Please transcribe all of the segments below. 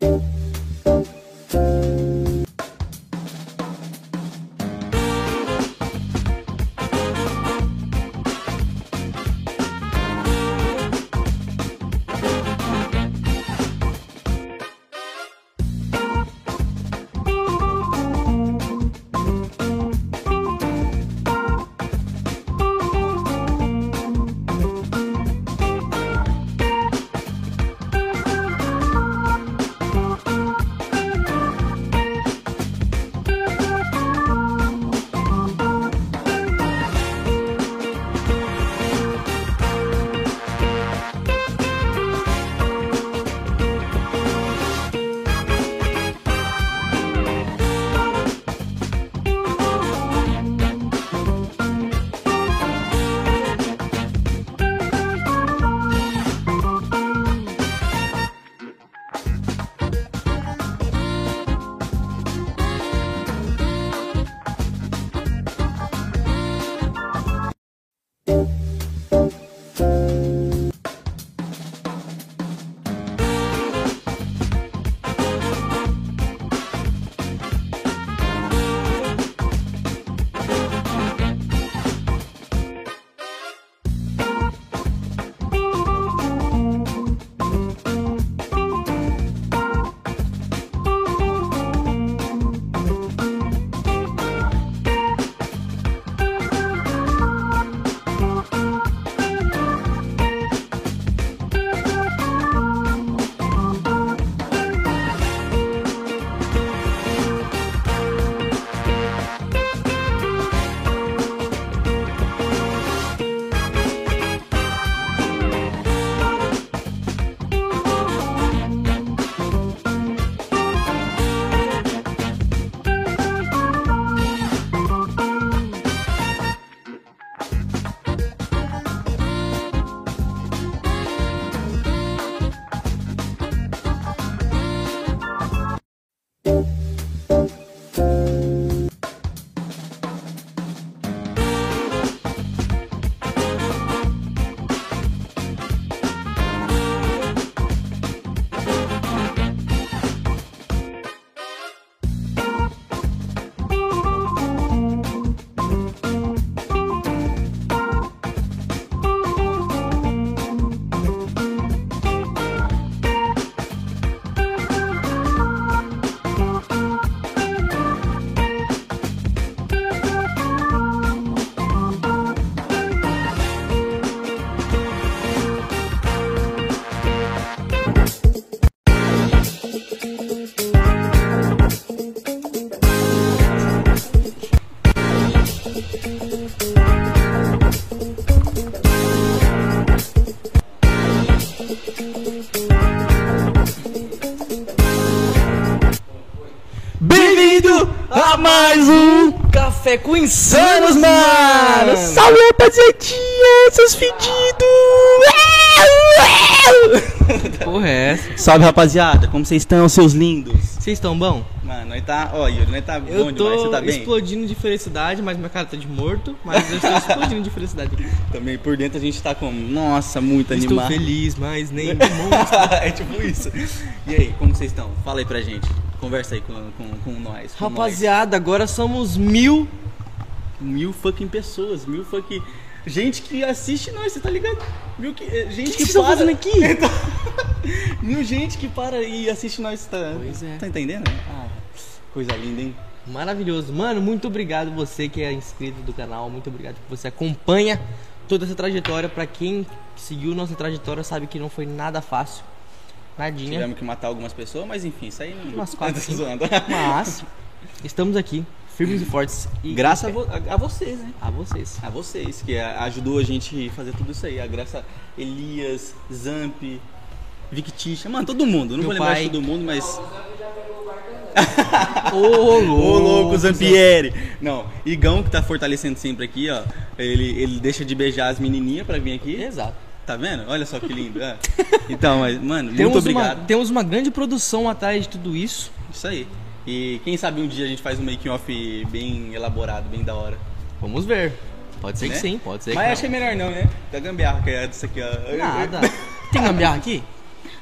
Bem-vindo Café com Insanos, mano! Salve, rapaziadinha, seus fedidos! Porra, é essa? Salve, rapaziada, como vocês estão, seus lindos? Vocês estão bom? Mano, nós tá, ó, Yuri, nós tá Eu bom demais, você tá bem? explodindo de felicidade, mas minha cara tá de morto, mas eu estou explodindo de felicidade. Também por dentro a gente tá como, nossa, muito Estou animado. feliz, mas nem de monstro. é tipo isso. E aí, como vocês estão? Fala aí pra gente. Conversa aí com, com, com nós. com Rapaziada, agora somos mil. nós. Mil fucking pessoas, mil fucking. Gente que assiste nós, você tá ligado? Mil que, eh, gente que que, estão para. fazendo aqui? Mil gente que para e assiste nós, tá? Pois é. Tá entendendo? Ah, coisa linda, hein? Maravilhoso. Mano, muito obrigado você que é inscrito do canal, muito obrigado que você acompanha toda essa trajetória. Pra quem seguiu nossa trajetória sabe que não foi nada fácil. Nadinha. Tivemos que matar algumas pessoas, mas enfim, isso aí não. Umas quatro, zoando. Mas estamos aqui, firmes e fortes. E Graças a, vo- a- a vocês, né? a vocês. A vocês, que ajudou a gente a fazer tudo isso aí. A graça Elias, Zamp, Victicha, mano, todo mundo. Não Meu vou lembrar pai. de todo mundo, mas. Ô, louco! Ô louco, Zampieri! Não, Igão que tá fortalecendo sempre aqui, ó. Ele, ele deixa de beijar as menininhas pra vir aqui. Exato. Tá vendo? Olha só que lindo. é. Então, mas, mano, Temos muito obrigado. Uma, temos uma grande produção atrás de tudo isso. Isso aí. E quem sabe um dia a gente faz um making off bem elaborado, bem da hora. Vamos ver. Pode ser né? que sim, pode ser Mas que acho que é melhor não, né? Da gambiarra que é disso aqui, ó. Nada. Tem gambiarra aqui?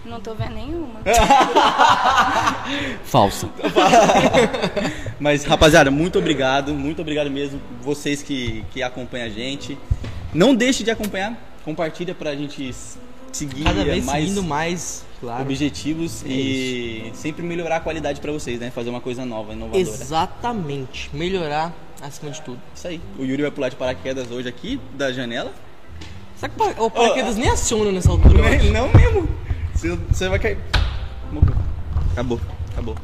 Não tô vendo nenhuma. Falsa. Mas, rapaziada, muito obrigado. Muito obrigado mesmo. Vocês que, que acompanham a gente. Não deixe de acompanhar. Compartilha pra gente seguir Cada vez mais seguindo mais, claro. objetivos É e sempre melhorar a qualidade pra vocês, né? Fazer uma coisa nova, inovadora. Exatamente. Melhorar acima de tudo. Isso aí. O Yuri vai pular de paraquedas hoje aqui, da janela. Será que o pa- o paraquedas nem aciona nessa altura? acho? Não mesmo. Você, você vai cair. Morreu. Acabou, acabou.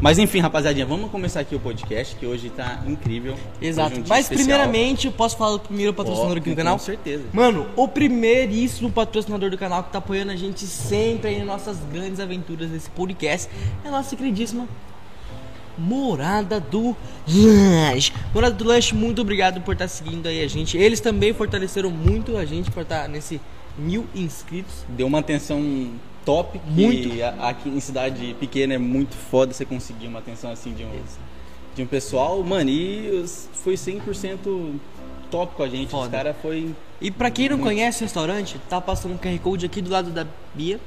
Mas enfim, rapaziadinha, vamos começar aqui o podcast, que hoje tá incrível. Exato. Um Mas especial. primeiramente, eu posso falar do primeiro patrocinador Ó, aqui do com canal? certeza. Mano, o primeiríssimo patrocinador do canal que tá apoiando a gente sempre aí nas nossas grandes aventuras desse podcast é a nossa queridíssima Morada do Lanche. Morada do Lanche, muito obrigado por estar seguindo aí a gente. Eles também fortaleceram muito a gente por estar nesse mil inscritos. Deu uma atenção top, Muito. a- aqui em cidade pequena é muito foda você conseguir uma atenção assim de um, de um pessoal. Mano, e os- foi 100% top com a gente. Os Foda. caras foi... E pra quem não Muito. conhece o restaurante, tá passando um QR Code aqui do lado da Bia.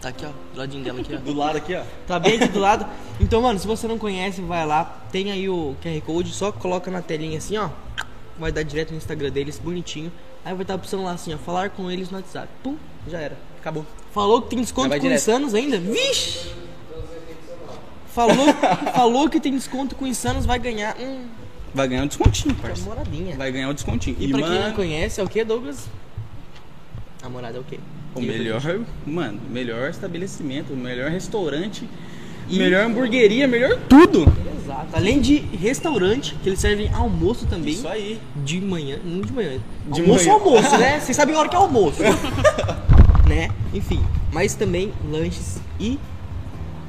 Tá aqui, ó, do ladinho dela aqui, ó. Do lado aqui, ó. Tá bem aqui do lado. Então, mano, se você não conhece, vai lá. Tem aí o QR Code, só coloca na telinha assim, ó. Vai dar direto no Instagram deles, bonitinho. Aí vai estar a opção lá assim, ó, falar com eles no WhatsApp. Pum, já era. Acabou. Falou que tem desconto com direto. Insanos ainda? Vixe! Falou, falou que tem desconto com Insanos, vai ganhar um Vai ganhar um descontinho, parceiro. namoradinha. Vai ganhar um descontinho. E pra quem não mano, conhece, é o que, Douglas? Namorada é o quê? O melhor, mano, melhor estabelecimento, o melhor restaurante, E- melhor hamburgueria, melhor tudo. Exato. Além de restaurante, que eles servem almoço também. Isso aí. De manhã, não de manhã. De almoço manhã. almoço, né? Vocês sabem a hora que é almoço. né? Enfim, mas também lanches e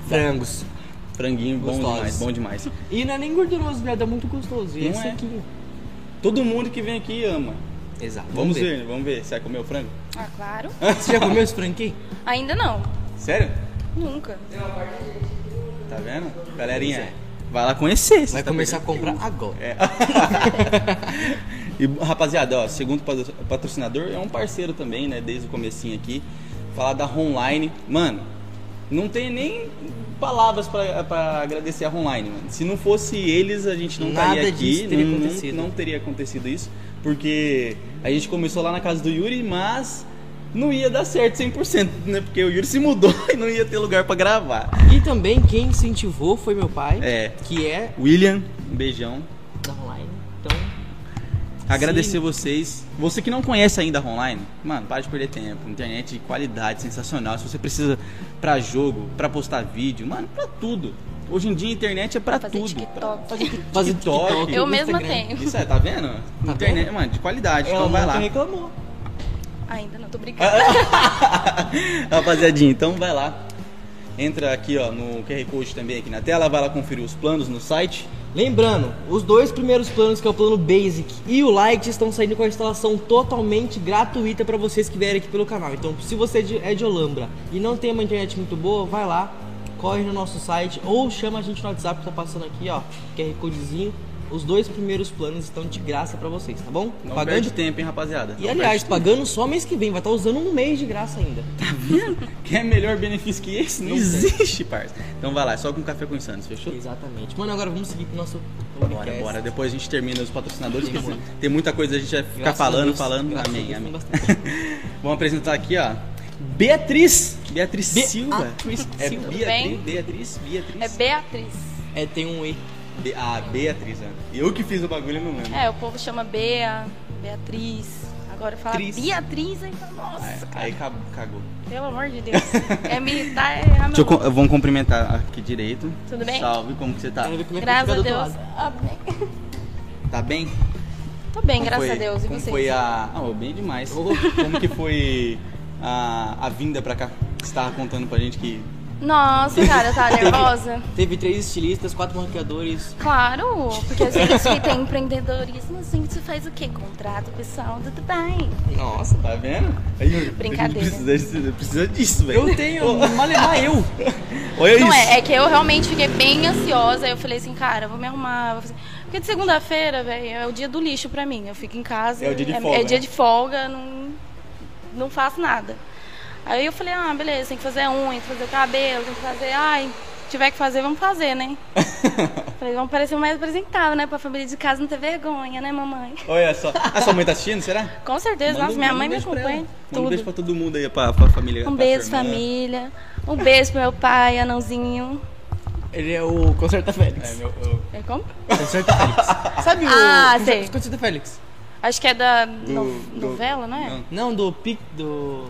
frangos. Franguinho bom Gostosos. demais, bom demais. E não é nem gorduroso, viado, é muito gostoso. E Não esse é. aqui. Todo mundo que vem aqui ama. Exato. Vamos ver, vamos ver. Você vai comer o frango? Ah, claro. Você já comeu esse frango aqui? Ainda não. Sério? Nunca. Tá vendo? Galerinha, é. vai lá conhecer. Vai tá começar a comprar agora. É. e rapaziada, ó, segundo patro- patrocinador é um parceiro também, né, desde o comecinho aqui. Falar da Online, mano, não tem nem palavras pra, pra agradecer a Online, mano. Se não fosse eles, a gente não Nada estaria aqui, teria não, não- acontecido. não teria acontecido isso, porque a gente começou lá na casa do Yuri, mas não ia dar certo 100%, né? Porque o Yuri se mudou e não ia ter lugar pra gravar. E também quem incentivou foi meu pai, É. que é William, um beijão. Agradecer Sim. vocês. Você que não conhece ainda a Online, mano, para de perder tempo. Internet de qualidade, sensacional. Se você precisa pra jogo, pra postar vídeo, mano, pra tudo. Hoje em dia a internet é pra Fazer tudo. TikTok. Fazer fazer TikTok. TikTok, Eu mesma tenho. Isso aí, tá vendo? Tá internet, vendo? mano, de qualidade. Ela então vai lá. reclamou. Ainda não, tô brincando. Rapaziadinha, então vai lá. Entra aqui, ó, no QR Code também aqui na tela, vai lá conferir os planos no site. Lembrando, os dois primeiros planos, que é o plano Basic e o Light, estão saindo com a instalação totalmente gratuita para vocês que vierem aqui pelo canal. Então, se você é de- é de Olambra e não tem uma internet muito boa, vai lá, corre no nosso site ou chama a gente no WhatsApp que tá passando aqui, ó, QR Codezinho. Os dois primeiros planos estão de graça para vocês, tá bom? Não Pagando perde tempo, hein, rapaziada. E Não aliás, pagando só mês que vem, vai estar usando um mês de graça ainda. tempo. Quer melhor benefício que esse? Não existe, parça. Então vai lá, é só com café com insanos, fechou? Exatamente. Mano, agora vamos seguir pro nosso Bora, podcast. bora. Depois a gente termina os patrocinadores, Tem porque tem muita coisa a gente vai ficar Graças falando, Deus. falando. Amém, amém. Vamos apresentar aqui, ó. Beatriz. Beatriz Be- Silva. Beatriz é Silva. Beatriz? Beatriz, Beatriz. É Beatriz. É, tem um E. Be- ah, Beatriz, né? Eu que fiz o bagulho, eu não lembro. É, o povo chama Bea, Beatriz. Agora fala Tris. Beatriz, aí fala, nossa, Aí, aí cab- cagou. pelo amor de Deus. É militar, é errar Deixa eu, com- vamos cumprimentar aqui direito. Tudo bem? Salve, como que você tá? Como é Graças a Deus. Ah, bem. Tá bem? Tô bem, Como graças foi- a Deus. E como vocês? foi a... Ah, bem demais. Oh. Como que foi a, a vinda pra cá? Você tava contando pra gente que... Nossa, cara, eu tava nervosa. Teve três estilistas, quatro maquiadores. Claro, porque a gente que tem empreendedorismo, a gente faz o quê? Contrato pessoal do Dubai. Nossa. Tá vendo? Aí, Brincadeira. Precisa, precisa disso, velho. Eu tenho, malemar eu. Olha Não isso. é, é que eu realmente fiquei bem ansiosa. aí Eu falei assim, cara, vou me arrumar. Vou fazer... Porque de segunda-feira, velho, é o dia do lixo pra mim. Eu fico em casa. É o dia de é, folga, é dia de folga, não, não faço nada. Aí eu falei, ah, beleza, tem que fazer unha, tem que fazer o cabelo, tem que fazer. Ai, tiver que fazer, vamos fazer, né? falei, vamos parecer mais apresentável, né? Pra família de casa não ter vergonha, né, mamãe? Olha só. A sua mãe tá assistindo, será? Com certeza, Manda nossa, minha mãe um me acompanha. Manda um Tudo. beijo pra todo mundo aí, pra, pra família. Um pra beijo, família. Um beijo pro meu pai, Anãozinho. Ele é o Concerta É, Félix. meu, eu- É como? Concerta Félix. Sabe o Ah, Concerta-. Concerta Félix? Acho que é da no- do- novela, não é? não. Não, do pic do.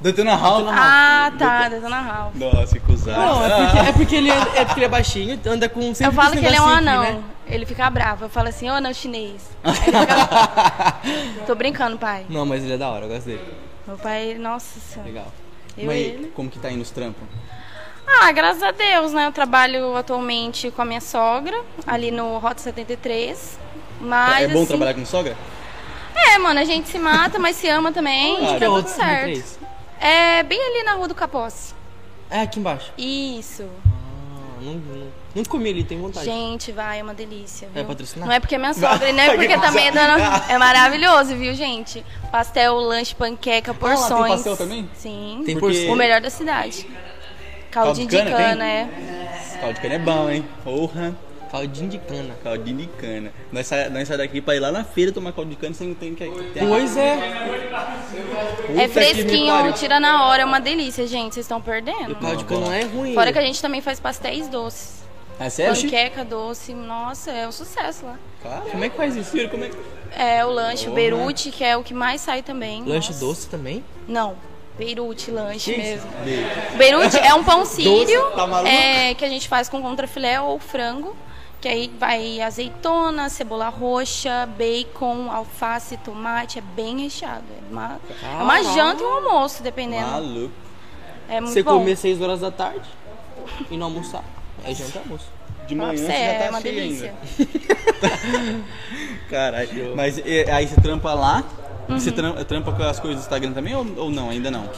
Detona Hall. Ah, tá, Detona House. Nossa, que cuzado. Não, é porque, é porque ele é, é porque ele é baixinho, anda com sempre Eu falo que ele é um anão. aqui, né? Ele fica bravo. Eu falo assim, ô anão chinês. Fica- Tô brincando, pai. Não, mas ele é da hora, eu gosto dele. Meu pai, nossa senhora. Legal. Eu Mas e ele. como que tá indo os trampos? Ah, graças a Deus, né? Eu trabalho atualmente com a minha sogra, ali no Rota 73. Mas, é bom assim, trabalhar com sogra? É, mano, a gente se mata, mas se ama também. Ah, é tá outro tudo certo. 53. É bem ali na rua do Caposse. É aqui embaixo. Isso. Ah, não, não, não comi ali, tenho vontade. Gente, vai, é uma delícia. Viu? É patrocinar? Não é porque é minha sogra, e não é porque também é dona... É maravilhoso, viu, gente? Pastel, lanche, panqueca, Ah, lá tem porções. pastel também? Sim. Tem Porque- porção. O melhor da cidade. Caldinho de cana, cana, tem? é. Caldo de cana é bom, hein? Porra. Caldinho de cana. Caldinho de cana. Nós saímos nós sai daqui pra ir lá na feira tomar caldo de cana, você não tem que... Tem Pois é. É Puta fresquinho, tira na hora, é uma delícia, gente. Vocês estão perdendo. O caldo de cana não é ruim. Fora que a gente também faz pastéis doces. É sério? Panqueca doce, nossa, é um sucesso lá. Claro. Como é que faz isso? Filho, como é que... É o lanche, o Porra. Beirute, que é o que mais sai também. Lanche Nossa. doce também? Não, Beirute, lanche mesmo. Beijo. Beirute é um pão sírio Doce, tá é, que a gente faz com contrafilé ou frango. Que aí vai azeitona, cebola roxa, bacon, alface, tomate. É bem recheado. É uma, é uma janta e um almoço, dependendo. Maluco. É muito Você bom. comer 6 horas da tarde e não almoçar. É janta e almoço. De manhã você já é tá uma cheio delícia. Caralho. Mas e, aí você trampa lá, Uhum. você trampa, trampa com as coisas do Instagram também ou, ou não? Ainda não?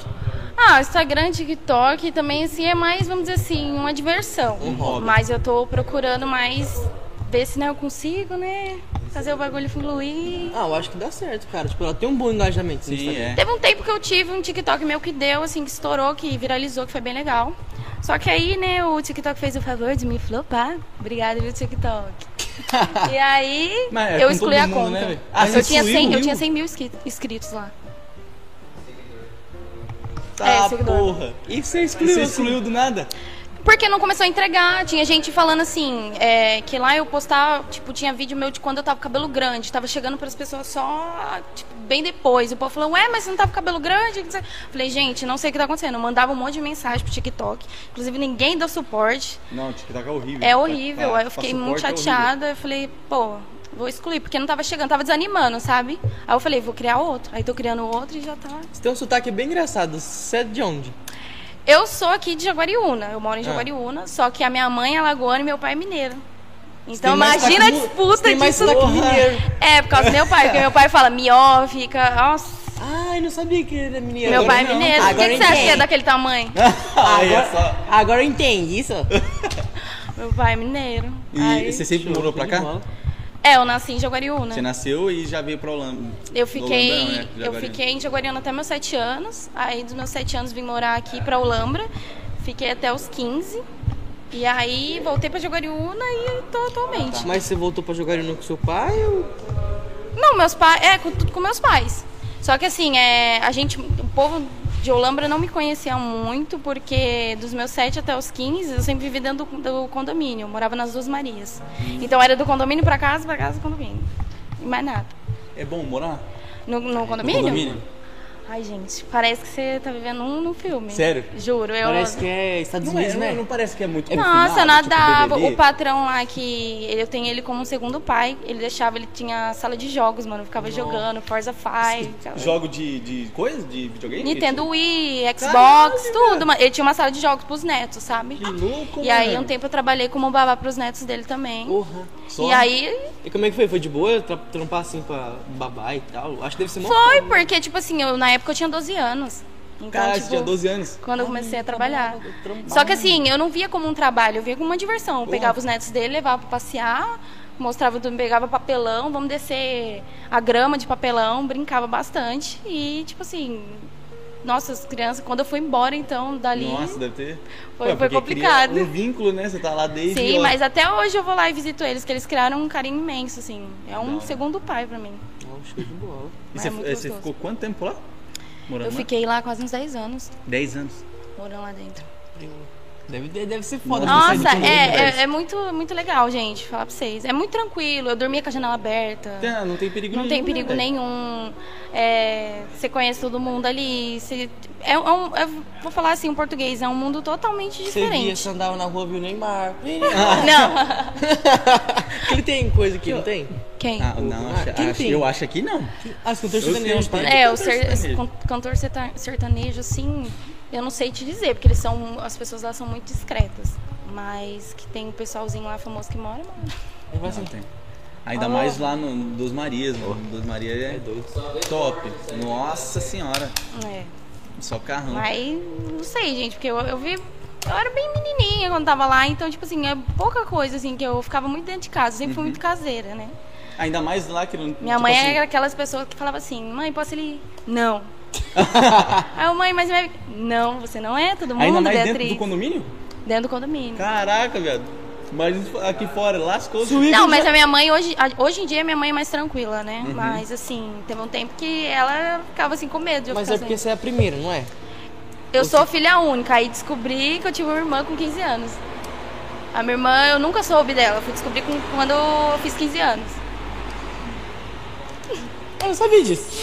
Ah, Instagram, TikTok também assim é mais, vamos dizer assim, uma diversão. Um hobby. Mas eu tô procurando mais ver se né, eu consigo, né? Fazer o bagulho fluir. Ah, eu acho que dá certo, cara. Tipo, ela tem um bom engajamento no Sim, Instagram. é. Teve um tempo que eu tive um TikTok meu que deu, assim, que estourou, que viralizou, que foi bem legal. Só que aí, né, o TikTok fez o favor de me flopar. Obrigada, viu, TikTok. E aí, Mas é eu excluí a mundo, conta. né? Ah, eu, você tinha excluiu? 100, eu tinha 100 mil inscri- inscritos lá. Tá, É, seguidor. porra. E você excluiu, você excluiu do nada? Porque não começou a entregar. Tinha gente falando assim, é, que lá eu postava, tipo, tinha vídeo meu de quando eu tava com cabelo grande. Tava chegando pras pessoas só, tipo, bem depois. E o povo falou, ué, mas você não tava com cabelo grande? Falei, gente, não sei o que tá acontecendo. Eu mandava um monte de mensagem pro TikTok. Inclusive, ninguém deu suporte. Não, o TikTok é horrível. É horrível. Pra- Aí eu fiquei muito é horrível. chateada. Eu falei, pô, vou excluir, porque não tava chegando, tava desanimando, sabe? Aí eu falei, vou criar outro. Aí tô criando outro e já tá. Você tem um sotaque bem engraçado. Você é de onde? Eu sou aqui de Jaguariúna, eu moro em Ah. Jaguariúna, só que a minha mãe é alagoana e meu pai é mineiro. Então imagina a disputa tem mais disso. mineiro. É, por causa do meu pai, porque meu pai fala mió, fica. Nossa, Ai, não sabia que ele era mineiro. meu Agora pai é não. mineiro. Por que, Agora que você acha que é entendi. daquele tamanho? Agora, só... agora eu entendo isso. meu pai é mineiro. E Aí- você sempre morou pra cá? É, eu nasci em Jaguariúna. Você nasceu e já veio pra Holanda. Eu fiquei, né? eu Jaguariúna. fiquei em Jaguariúna até meus 7 anos. Aí dos meus 7 anos vim morar aqui pra Olambra. Fiquei até os 15. E aí voltei pra Jaguariúna e tô atualmente. Mas você voltou pra jogar no com seu pai ou... Não, meus pais. É, com, tudo com meus pais. Só que assim, é, a gente. O povo de Olambra não me conhecia muito, porque dos meus 7 até os 15, eu sempre vivi dentro do, do condomínio. Eu morava nas duas Marias. Então era do condomínio pra casa, pra casa do condomínio. E mais nada. É bom morar No, no no condomínio? Ai, gente, parece que você tá vivendo um, num filme. Sério? Juro, eu. Parece que é Estados Não, Unidos, é, né? não, parece que é muito Nossa, eu confinado, tipo nadava. BBB? o patrão lá que eu tenho ele como segundo pai, ele deixava, ele tinha sala de jogos, mano. Eu ficava jogando Forza 5. ficava- Jogo de, de coisa? De videogame? Nintendo Wii, Xbox, Caralho, tudo. mano. Ele tinha uma sala de jogos pros netos, sabe? Que louco, E aí, mano. um tempo eu trabalhei como babá pros netos dele também. Porra. Só? E aí, E como é que foi? Foi de boa tra- trampar assim pra babá e tal? Acho que deve ser mó foi, foda. porque, tipo assim, eu, na época eu tinha 12 anos. Então, Caralho, tipo, você tinha 12 anos? quando eu comecei a trabalhar. Só que assim, eu não via como um trabalho, eu via como uma diversão. Eu pegava os netos dele, levava pra passear, mostrava tudo, pegava papelão, vamos descer a grama de papelão, brincava bastante. E, tipo assim, nossa, as crianças, quando eu fui embora, então, dali. Nossa, deve ter. Foi- Ué, foi complicado. cria Um vínculo, né? Você tá lá desde. Sim, ó, mas até hoje eu vou lá e visito eles, que eles criaram um carinho imenso, assim. É um né? segundo pai pra mim. Não, show de bola. E é você, muito você gostoso. ficou quanto tempo lá? Morando Eu lá? fiquei lá quase uns 10 anos, 10 anos. morando lá dentro. Deve, deve ser foda. Nossa, é, é, é muito, muito legal, gente, falar pra vocês. É muito tranquilo, eu dormia com a janela aberta. Ah, não tem perigo Não nenhum. tem né, perigo velho? nenhum. É, você conhece todo mundo ali. você- é, um, é- vou falar assim, em português, é um mundo totalmente Você via, diferente. você andava na rua, viu o Neymar. Não. Ele tem coisa aqui, não tem? Quem? Ah, não, Ah, acho, quem acho- tem? eu acho que não. Ah, você cantou Eu sei, sertanejo, tem. tem? É, o cantor ser, sertanejo. cantor assim, eu não sei te dizer, porque eles são. As pessoas lá são muito discretas. Mas que tem um pessoalzinho lá famoso que mora. Ele vai Não assim, tem. Ainda Alô? mais lá no Dos Marias, mano. Dos Maria é doido. top. Nossa senhora. É. Só carrão. Mas não sei, gente, porque eu, eu vi. Eu era bem menininha quando tava lá, então, tipo assim, é pouca coisa, assim, que eu ficava muito dentro de casa, sempre fui muito caseira, né? Ainda mais lá que não. Minha tipo mãe assim, era aquelas pessoas que falavam assim, mãe, posso ir? ali?" Não. Aí eu, mãe, mas vai... Não, você não é todo mundo, Ainda mais Beatriz. dentro do condomínio? Dentro do condomínio. Caraca, viado. Mas aqui fora, lascou. Não, mas a minha mãe, hoje, a- hoje em dia, minha mãe é mais tranquila, né? Uhum. Mas, assim, teve um tempo que ela ficava, assim, com medo de eu Mas ficar é porque sozinha. você é a primeira, não é? Eu sou filha única, aí descobri que eu tive uma irmã com 15 anos. A minha irmã, eu nunca soube dela, eu fui descobrir com- quando eu fiz 15 anos. Eu não sabia disso.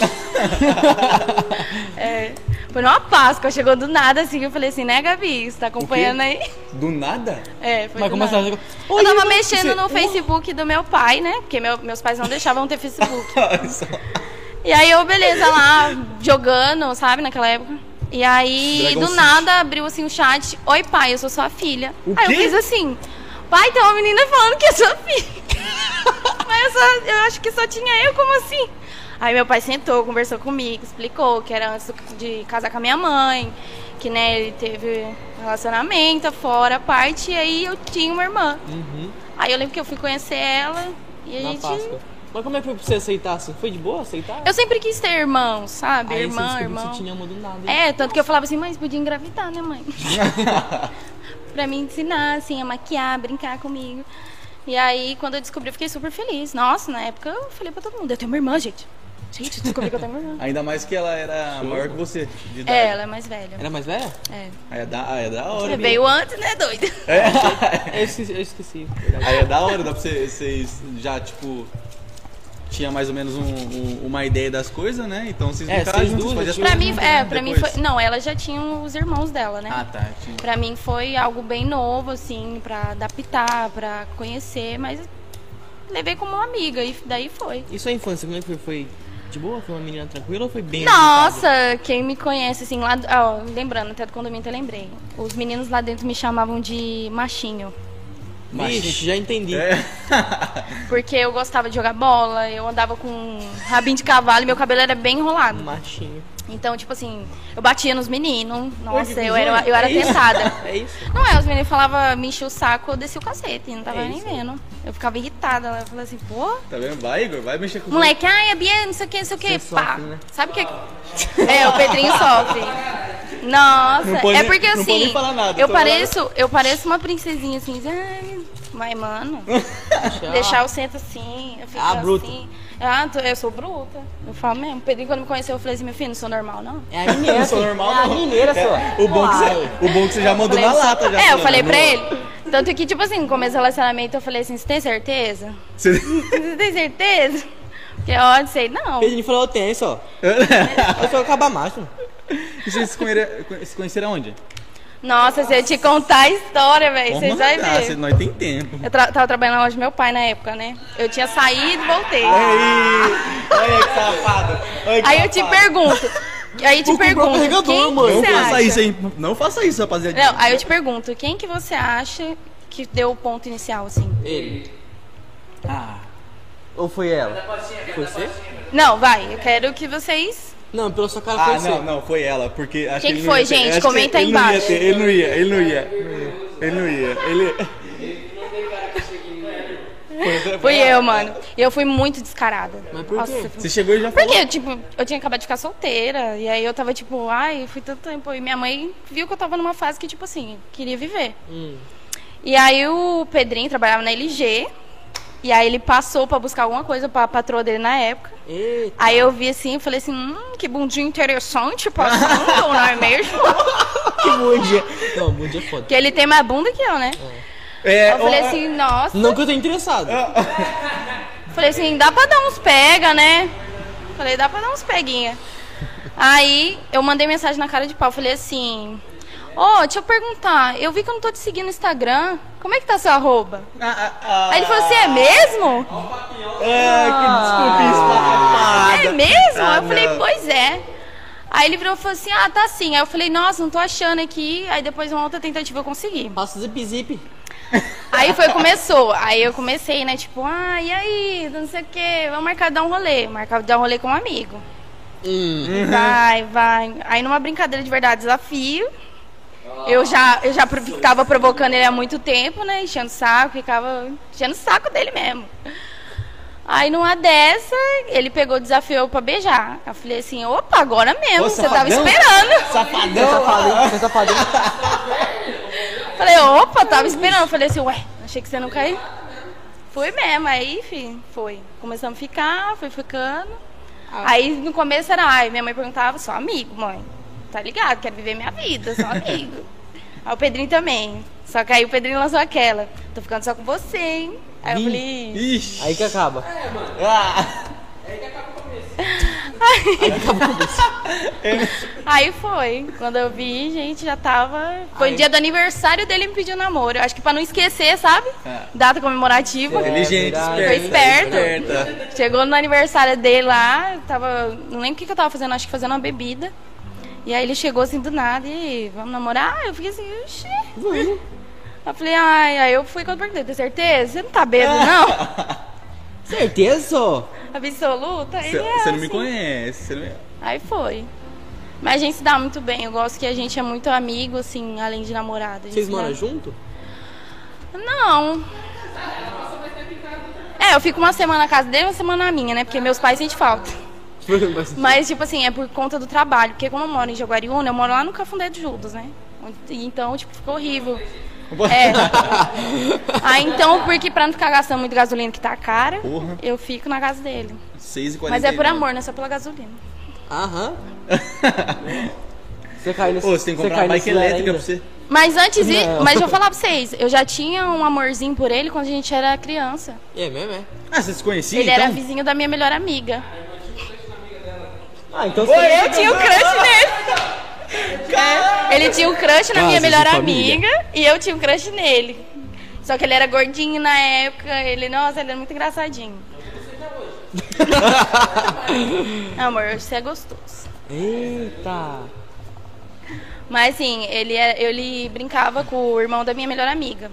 É, foi numa Páscoa, chegou do nada, assim, eu falei assim, né, Gabi, você tá acompanhando aí? Do nada? É, foi Mas do como nada. você Eu Oi, tava mexendo você- no Facebook do meu pai, né? Porque meu- meus pais não deixavam ter Facebook. E aí eu, beleza, lá, jogando, sabe, naquela época. E aí, Dragon do City. nada, abriu assim o chat. Oi, pai, eu sou sua filha. O aí quê? eu fiz assim, pai, tem uma menina falando que é sua filha. Mas eu, só- eu acho que só tinha eu, como assim? Aí meu pai sentou, conversou comigo, explicou que era antes de casar com a minha mãe, que né, ele teve relacionamento fora a parte, e aí eu tinha uma irmã. Uhum, Aí eu lembro que eu fui conhecer ela e a na gente. Páscoa. Mas como é que foi pra você aceitar assim? Foi de boa aceitar? Eu sempre quis ter irmãos, sabe? Aí você Irmã, descobriu irmão. que você tinha uma do nada. hein? É, tanto que eu falava assim, você podia engravidar, né, mãe? pra me ensinar, assim, a maquiar, brincar comigo. E aí, quando eu descobri, eu fiquei super feliz. Nossa, na época eu falei pra todo mundo, eu tenho uma irmã, gente. Gente, eu descobri que eu tenho irmã. Ainda mais que ela era maior que você, de idade. É, ela é mais velha. Era mais velha? É. Aí é da, aí é da hora. Você veio antes, né, doido? Eu esqueci. Eu esqueci verdade. Aí é da hora, dá pra você- vocês já, tipo, tinha mais ou menos um- um- uma ideia das coisas, né? Então vocês É, ficaram vocês juntos, duas Pra coisas mim, é, né? pra mim foi... Não, ela já tinha os irmãos dela, né? Ah, tá. Tinha... Pra mim foi algo bem novo, assim, pra adaptar, pra conhecer, mas levei como uma amiga e daí foi. E sua infância, como é que foi? Foi de boa? Foi uma menina tranquila ou foi bem agitada? Nossa, quem me conhece, assim, lá. Ó, lembrando, até do condomínio eu lembrei. Os meninos lá dentro me chamavam de machinho. Vixe, já entendi. É. Porque eu gostava de jogar bola, eu andava com um rabinho de cavalo e meu cabelo era bem enrolado. Machinho. Então, tipo assim, eu batia nos meninos. Nossa, eu era, eu era É isso? tentada. É isso? Não é, os meninos falavam, me enchia o saco, eu descia o cacete, não tava É nem isso. vendo. Eu ficava irritada, eu falava assim, pô, Tá vendo? Vai, Igor, vai mexer com moleque, ai, a Bia, não sei o que, não sei o que, pá. sofre, né? Sabe o que? É, o Pedrinho sofre. Nossa, é porque assim, nem falar nada, eu pareço, eu pareço uma princesinha assim, ai, mas mano, deixar eu sento assim, eu fico Ah, assim. Ah, eu sou bruta. Eu falo mesmo. O Pedrinho, quando me conheceu, eu falei assim, meu filho, não sou normal, não. É a mineira, Não sou normal, É a não. mineira, só. O bom, que Uai. você, o bom que você já mandou na lata. Já, é, eu falei pra "Não." ele. Tanto que, tipo assim, no começo do relacionamento, eu falei assim, você tem certeza? Você... Tem certeza? Porque eu sei, não. Pedrinho falou, eu tenho, só. Eu sou acabar macho. E vocês se conheceram, se conheceram onde? Nossa, se eu te contar a história, velho, vocês vão ver. nós tem tempo. Eu tra- tava trabalhando na loja do meu pai na época, né? Eu tinha saído e voltei. Aí, olha que safado. Olha que Aí eu te pergunto. Aí eu te um pergunto, quem mãe. Não você faça acha? isso, hein? Não faça isso, rapaziada. Não, aí eu te pergunto, quem que você acha que deu o ponto inicial, assim? Ele. Ah, Ou foi ela? Foi você? Não, vai, eu quero que vocês... Não, pela sua cara foi ah você. não, não, foi ela, porque acho Quem que que não foi, gente? acho Comenta aí ele não ia embaixo. ter, Ele não ia, ele não ia. Ele não ia. Ele... Fui eu, mano. E eu fui muito descarada. Mas por Nossa, quê? fui- Você chegou e já falou. Porque, tipo, eu tinha acabado de ficar solteira. E aí eu tava, tipo, ai, fui tanto tempo. E minha mãe viu que eu tava numa fase que, tipo assim, queria viver. Hum. E aí o Pedrinho trabalhava na LG. E aí ele passou pra buscar alguma coisa pra patroa dele na época. Eita. Aí eu vi assim e falei assim, hum, que bundinho interessante passando, não é mesmo? Que bom dia. Não, bom dia é foda. Porque ele tem mais bunda que eu, né? É, Eu falei assim, nossa. Não que eu tô interessado. Falei assim, dá pra dar uns pega, né? Falei, dá pra dar uns peguinha. Aí eu mandei mensagem na cara de pau, falei assim, ô, deixa eu perguntar, eu vi que eu não tô te seguindo no Instagram, como é que tá seu arroba? ah, ah, ah, Aí ele falou assim, é mesmo? ah, que desculpa É mesmo? Ah, eu falei, não. pois é. Aí ele virou e falou assim, ah, tá sim. Aí eu falei, nossa, não tô achando aqui. Aí depois uma outra tentativa eu consegui. Passa o zip zip. Aí foi, começou. Aí eu comecei, né, tipo, ah, e aí, não sei o quê, vamos marcar de dar um rolê. Marcar de dar um rolê com um amigo. Hum. Vai, vai. Aí numa brincadeira de verdade, desafio. Eu já, eu já ficava provocando ele há muito tempo, né? Enchendo o saco, ficava enchendo o saco dele mesmo. Aí numa dessa, ele pegou o desafio pra beijar. Eu falei assim, opa, agora mesmo, Ô, você tava esperando. Safadão. Safadão, safadão. Falei, opa, tava esperando. Falei assim, ué, achei que você não caiu. Fui mesmo, aí, enfim, foi. Começamos a ficar, foi ficando. Aí no começo era, ai, minha mãe perguntava, sou amigo, mãe. Tá ligado? Quero viver minha vida, sou amigo. aí o Pedrinho também. Só que aí o Pedrinho lançou aquela. Tô ficando só com você, hein? Aí eu falei. Ixi. Aí que acaba. Ah, Aí foi. Quando eu vi, gente, já tava. Foi Aí. dia do aniversário dele me pediu namoro. Eu acho que pra não esquecer, sabe? É. Data comemorativa. inteligente, verdade. Foi esperto. esperto. Chegou no aniversário dele lá, tava. Não lembro o que, que eu tava fazendo, acho que fazendo uma bebida. E aí ele chegou assim do nada e vamos namorar? Eu fiquei assim, oxi. Eu falei, ai, aí eu fui quando perguntei, tem certeza? Você não tá bêbado, não? Certeza? Absoluta? Aí, Você é, você não me assim. conhece. Você não me... Aí foi. Mas a gente se dá muito bem. Eu gosto que a gente é muito amigo, assim, além de gente Vocês dá- moram junto? Não. É, eu fico uma semana na casa dele, uma semana na minha, né? Porque meus pais sentem falta. Mas, tipo assim, é por conta do trabalho. Porque como eu moro em Jaguariúna, eu moro lá no Cafundé de Judas, né? Então, tipo, ficou horrível. É. Aí, então, porque pra não ficar gastando muito gasolina que tá cara, Porra. eu fico na casa dele. 6h49. Mas é por amor, não é só pela gasolina. Aham. Você cai nesse Ô, você tem que comprar cai uma bike elétrica pra você. Mas antes, de, mas eu vou falar pra vocês, eu já tinha um amorzinho por ele quando a gente era criança. É mesmo, é? Ah, você se conhecia, ele então? era vizinho da minha melhor amiga. Ah, então Eu tinha um crush nele. É, ele tinha um crush na minha Casos de melhor amiga e eu tinha um crush nele. Só que ele era gordinho na época, ele, nossa, ele era muito engraçadinho. Amor, você é gostoso. Eita. Mas assim, ele, era- ele brincava com o irmão da minha melhor amiga.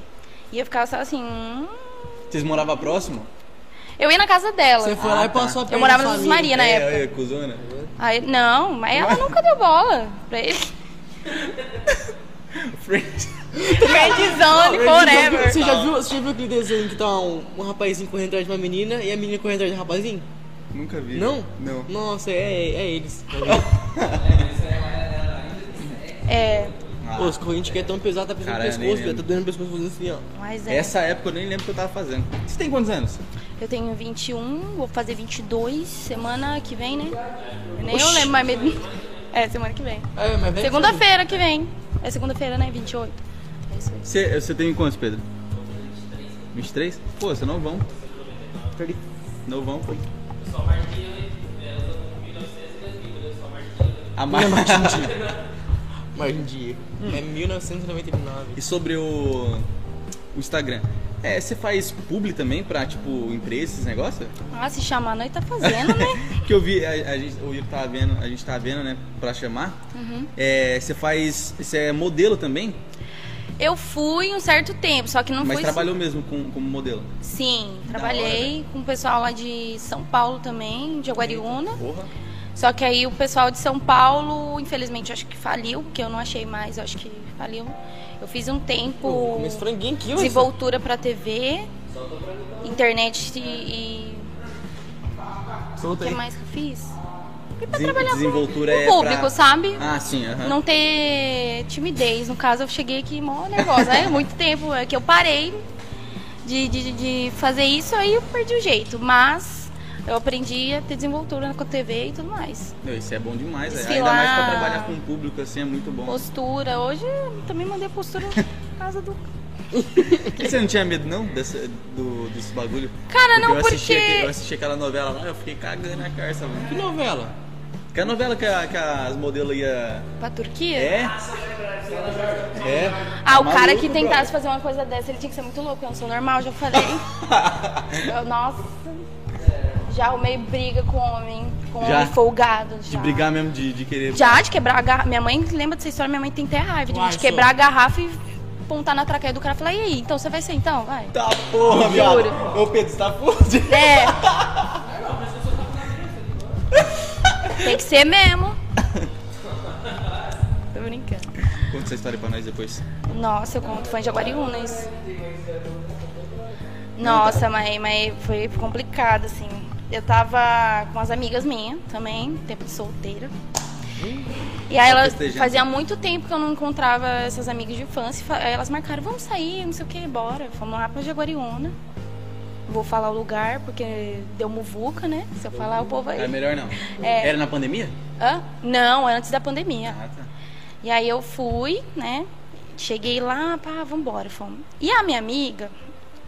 E eu ficava só assim. hum. Vocês moravam próximo? Eu ia na casa dela. Você foi lá e tá. passou a perna Eu morava na no família. Maria na é, época. é, cuzona. Aí, não, mas ela nunca deu bola pra ele. Friends. Friendzone Você forever. já viu, você já viu aquele desenho que tá um, um rapazinho correndo atrás de uma menina e a menina correndo atrás do rapazinho? Nunca vi. Não? Não. Nossa, é, é eles. É, Pô, os correntes que é tão pesado, tá pesando nem pescoço. Tá doendo o pescoço fazendo assim, ó. mas é. Essa época eu nem lembro o que eu tava fazendo. Você tem quantos anos? Eu tenho 21, vou fazer 22 semana que vem, né? Nem eu lembro mais. me- É, semana que vem. É, Segunda-feira que vem. É segunda-feira, né? 28. É isso aí. Você, você tem quantos, Pedro? 23? Pô, você é novão. Perdi. Novão, pô. A mais Margem de erro. É 1999. E sobre o, o Instagram? É, você faz publi também pra, tipo, empresas, esses negócios? Ah, se chamar nós tá fazendo, né? Que eu vi, a, a gente, o Igor tava vendo, a gente tava vendo, né, pra chamar. É, você faz, você é modelo também, Eu fui um certo tempo, só que não mas fui. trabalhou mesmo com, como modelo. Sim, trabalhei com o pessoal lá de São Paulo também, de Aguariúna. Porra. Só que aí o pessoal de São Paulo, infelizmente, acho que faliu, porque eu não achei mais, acho que faliu. Eu fiz um tempo ó. desenvoltura pra TV. internet e. e... O que mais que eu fiz? E pra trabalhar com desenvoltura o é público, pra- sabe? Ah, sim. Não ter timidez. No caso, eu cheguei aqui mó nervosa. né? Muito tempo é que eu parei de, de, de fazer isso, aí eu perdi o jeito. Mas eu aprendi a ter desenvoltura com a TV e tudo mais. Isso é bom demais, é. Desfilar. Ainda mais pra trabalhar com o público, assim, é muito bom. Postura. Hoje eu também mandei postura por causa do. Por que você não tinha medo, não, dessa, do, desse bagulho? Cara, não, eu assisti, porque- eu assisti aquela novela lá, eu fiquei cagando a carça, mano. Que novela? Que a novela que, a- que as modelos ia... Pra Turquia? É? É. Ah, o Tá cara maluco, que bro. tentasse fazer uma coisa dessa, ele tinha que ser muito louco. Eu não sou normal, já falei. Eu, nossa. Já arrumei briga com homem, com Já? homem folgado. De Já. brigar mesmo, de, de querer... Já, de quebrar a garrafa. Minha mãe lembra dessa história, minha mãe tem até raiva de, Uai, de só. quebrar a garrafa e apontar na traqueia do cara e falar, e aí, então você vai ser então? Vai. Tá porra, viado. Ô, Pedro, você tá fudido. É. Tem que ser mesmo. Tô brincando. Conta essa história pra nós depois. Nossa, eu conto fã de Aguariúnas. Nossa, mas, mas foi complicado, assim. Eu tava com as amigas minhas também, tempo de solteira. E aí elas festejando. fazia muito tempo que eu não encontrava essas amigas de infância. e aí Elas marcaram, vamos sair, não sei o que, bora. Fomos lá pra Jaguariúna. Vou falar o lugar, porque deu muvuca, né? Se eu falar, o povo aí. É melhor não. É. Era na pandemia? Hã? Não, antes da pandemia. Ah, tá. E aí eu fui, né? Cheguei lá, pá, vambora, fomos. E a minha amiga,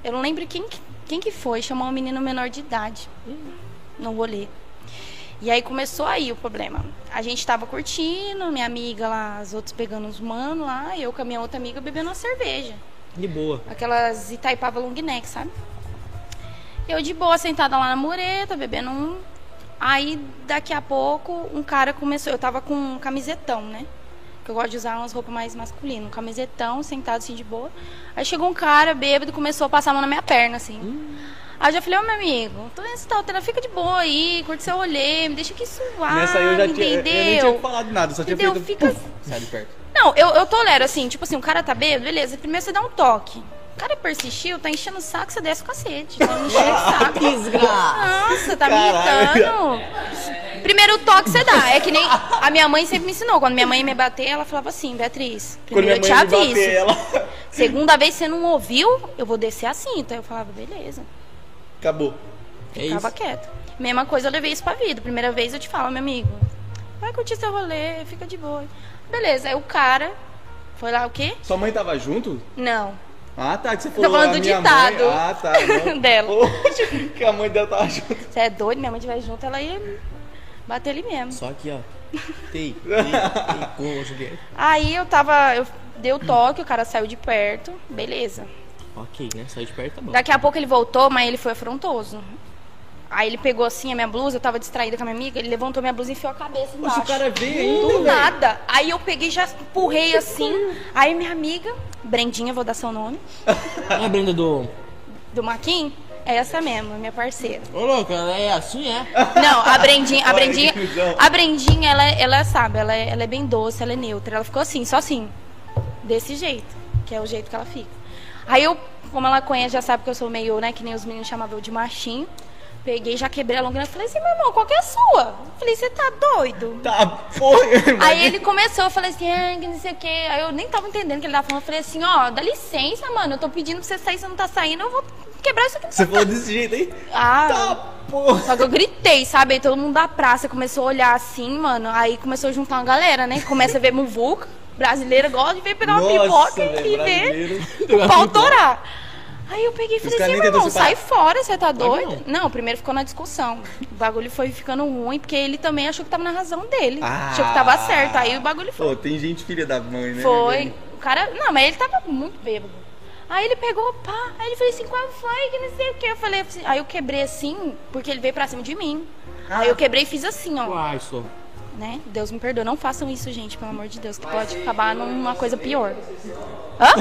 eu não lembro quem, que- quem que foi, chamou um menino menor de idade no rolê. E aí começou aí o problema. A gente tava curtindo, minha amiga lá, as outras pegando os manos lá, eu com a minha outra amiga bebendo uma cerveja. De boa. Aquelas Itaipava long neck, sabe? Eu de boa, sentada lá na mureta, bebendo um. Aí, daqui a pouco, um cara começou. Eu tava com um camisetão, né? Eu gosto de usar umas roupas mais masculinas. Um camisetão, sentado assim de boa. Aí chegou um cara bêbado e começou a passar a mão na minha perna, assim. Aí eu já falei, ô meu amigo, tô nesse tal, fica de boa aí, curte seu rolê, me deixa aqui suave, Nessa aí eu já tinha. Eu entendeu? nem tinha falado nada, só tinha Entendeu? feito. Fica- Puf, sai de perto. Não, eu, eu tolero assim, tipo assim, o cara tá bêbado, beleza, primeiro você dá um toque. O cara persistiu, tá enchendo o saco, você desce o cacete. Tá me enchendo o saco. Desgraça. Nossa, tá Caralho. me irritando. Primeiro toque você dá. É que nem. A minha mãe sempre me ensinou. Quando minha mãe me bater, ela falava assim, Beatriz, primeiro eu te aviso. bater, ela. Segunda vez você não ouviu, eu vou descer assim. Então eu falava, beleza. Acabou. É Ficava isso. quieto. Mesma coisa eu levei isso pra vida. Primeira vez eu te falo, meu amigo, vai curtir seu rolê, fica de boa. Beleza, aí o cara foi lá o quê? Sua mãe tava junto? Não. Ah, tá. Que você falou falando a do ditado. Mãe. Ah, tá. Dela. Poxa, que a mãe dela tava junto. Você é doido? Minha mãe estiver junto, ela ia bater ele mesmo. Só aqui, ó. Juliette. Aí eu tava. Eu dei o toque, o cara saiu de perto, beleza. Ok, né? Saiu de perto, tá bom. Daqui a pouco ele voltou, mas ele foi afrontoso. Aí ele pegou assim a minha blusa, eu tava distraída com a minha amiga, ele levantou minha blusa e enfiou a cabeça embaixo. o cara veio ainda, Do nada. Aí eu peguei e já empurrei assim. Aí minha amiga, Brendinha, vou dar seu nome, É a Brenda do. do Maquin, é essa mesmo, minha parceira. Ô, louco, ela é assim, é? Não, a Brendinha, a Brendinha, a Brendinha, ela, ela sabe, ela é, ela é bem doce, ela é neutra. Ela ficou assim, só assim, desse jeito, que é o jeito que ela fica. Aí eu, como ela conhece, já sabe que eu sou meio, né, que nem os meninos chamavam eu de machinho. Peguei, já quebrei a longa e falei assim, meu irmão, qual que é a sua? Falei, você tá doido? Tá, porra. Aí ele começou, eu falei assim, ah, que não sei o quê. Aí eu nem tava entendendo o que ele tava falando. Eu falei assim, ó, dá licença, mano, eu tô pedindo pra você sair, você não tá saindo, eu vou quebrar isso aqui Você falou desse jeito aí? Ah, Tá, porra. só que eu gritei, sabe? Aí todo mundo da praça começou a olhar assim, mano. Aí começou a juntar uma galera, né? Começa a ver muvuca. Brasileira gosta de ver pegar uma Nossa, pipoca velho, e brasileiro. ver o pau torar. Aí eu peguei e falei assim, meu irmão, sai fora, você tá doido? Não. primeiro ficou na discussão. O bagulho foi ficando ruim, porque ele também achou que tava na razão dele. Ah. Achou que tava certo. Aí o bagulho foi. Pô, tem gente filha da mãe, né? Foi. O cara. Não, mas ele tava muito bêbado. Aí ele pegou, pá. Aí ele falou assim, qual foi? Que não sei o que. Eu falei assim. Aí eu quebrei assim, porque ele veio pra cima de mim. Aí eu quebrei e fiz assim, ó. Uai, só. Né? Deus me perdoa. Não façam isso, gente, pelo amor de Deus, que pode acabar numa coisa pior. Hã?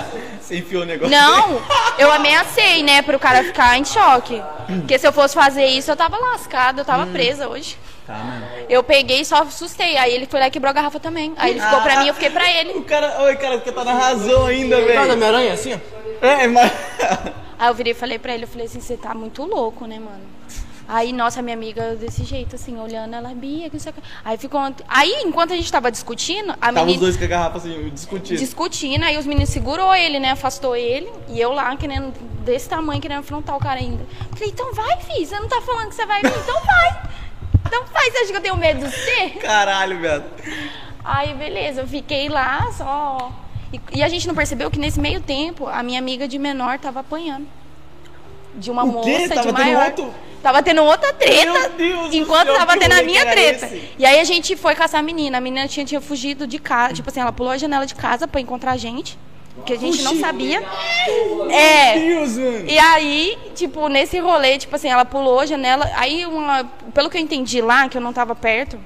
Você enfiou o negócio. Não, eu ameacei, né, pro cara ficar em choque. Porque se eu fosse fazer isso, eu tava lascada, eu tava presa hoje. Tá, mano. Eu peguei e só assustei. Aí ele foi lá e quebrou a garrafa também. Aí ele ficou pra mim, eu fiquei pra ele. O cara, oi, cara, você tá na razão ainda, Tá na velho. minha aranha assim, ó? É, mas. Aí eu virei e falei pra ele, eu falei assim, você tá muito louco, né, mano? Aí, nossa, minha amiga desse jeito, assim, olhando, ela, Bia, que não sei o que. Aí ficou. Aí, enquanto a gente tava discutindo, a Tava os menina. dois com a garrafa assim, discutindo. Discutindo, aí os meninos segurou ele, né? Afastou ele. E eu lá, querendo, desse tamanho, querendo afrontar o cara ainda. Falei, então vai, filho. Você não tá falando que você vai vir? Então vai. Então vai, você acha que eu tenho medo de você? Caralho, velho. Aí, beleza, eu fiquei lá só. E, e a gente não percebeu que nesse meio tempo a minha amiga de menor tava apanhando. De uma O moça quê? de Tava tendo maior. outro- Tava tendo outra treta. Meu enquanto céu, tava tendo a minha treta. esse? E aí a gente foi caçar a menina. A menina tinha, tinha fugido de casa. Tipo assim, ela pulou a janela de casa pra encontrar a gente. Que a gente não sabia. É. Deus, mano. E aí, tipo, nesse rolê, tipo assim, ela pulou a janela. Aí, uma, pelo que eu entendi lá, que eu não tava perto,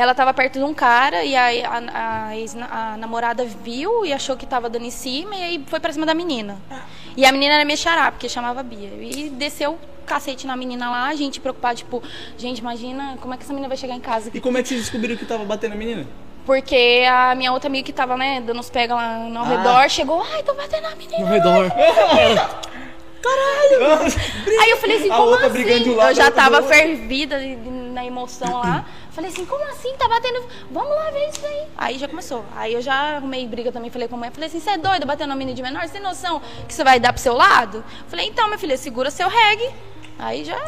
ela tava perto de um cara e aí a, a, ex- a namorada viu e achou que tava dando em cima e aí foi pra cima da menina. E a menina era minha xará, porque chamava Bia. E desceu o cacete na menina lá, a gente preocupada, tipo, gente, imagina como é que essa menina vai chegar em casa. E como é que vocês descobriram que tava batendo a menina? Porque a minha outra amiga que tava, né, dando os pega lá ao Ah. redor, chegou, ai, tô batendo na menina. No redor. Aí eu falei assim, como assim? lado, eu já tava fervida na emoção lá. Falei assim, como assim? Tá batendo. Vamos lá ver isso aí. Aí já começou. Aí eu já arrumei briga também, falei com a mãe. Falei assim, você é doida batendo na menina de menor? Você tem noção que você vai dar pro seu lado? Falei, então, minha filha, segura seu reggae. Aí já.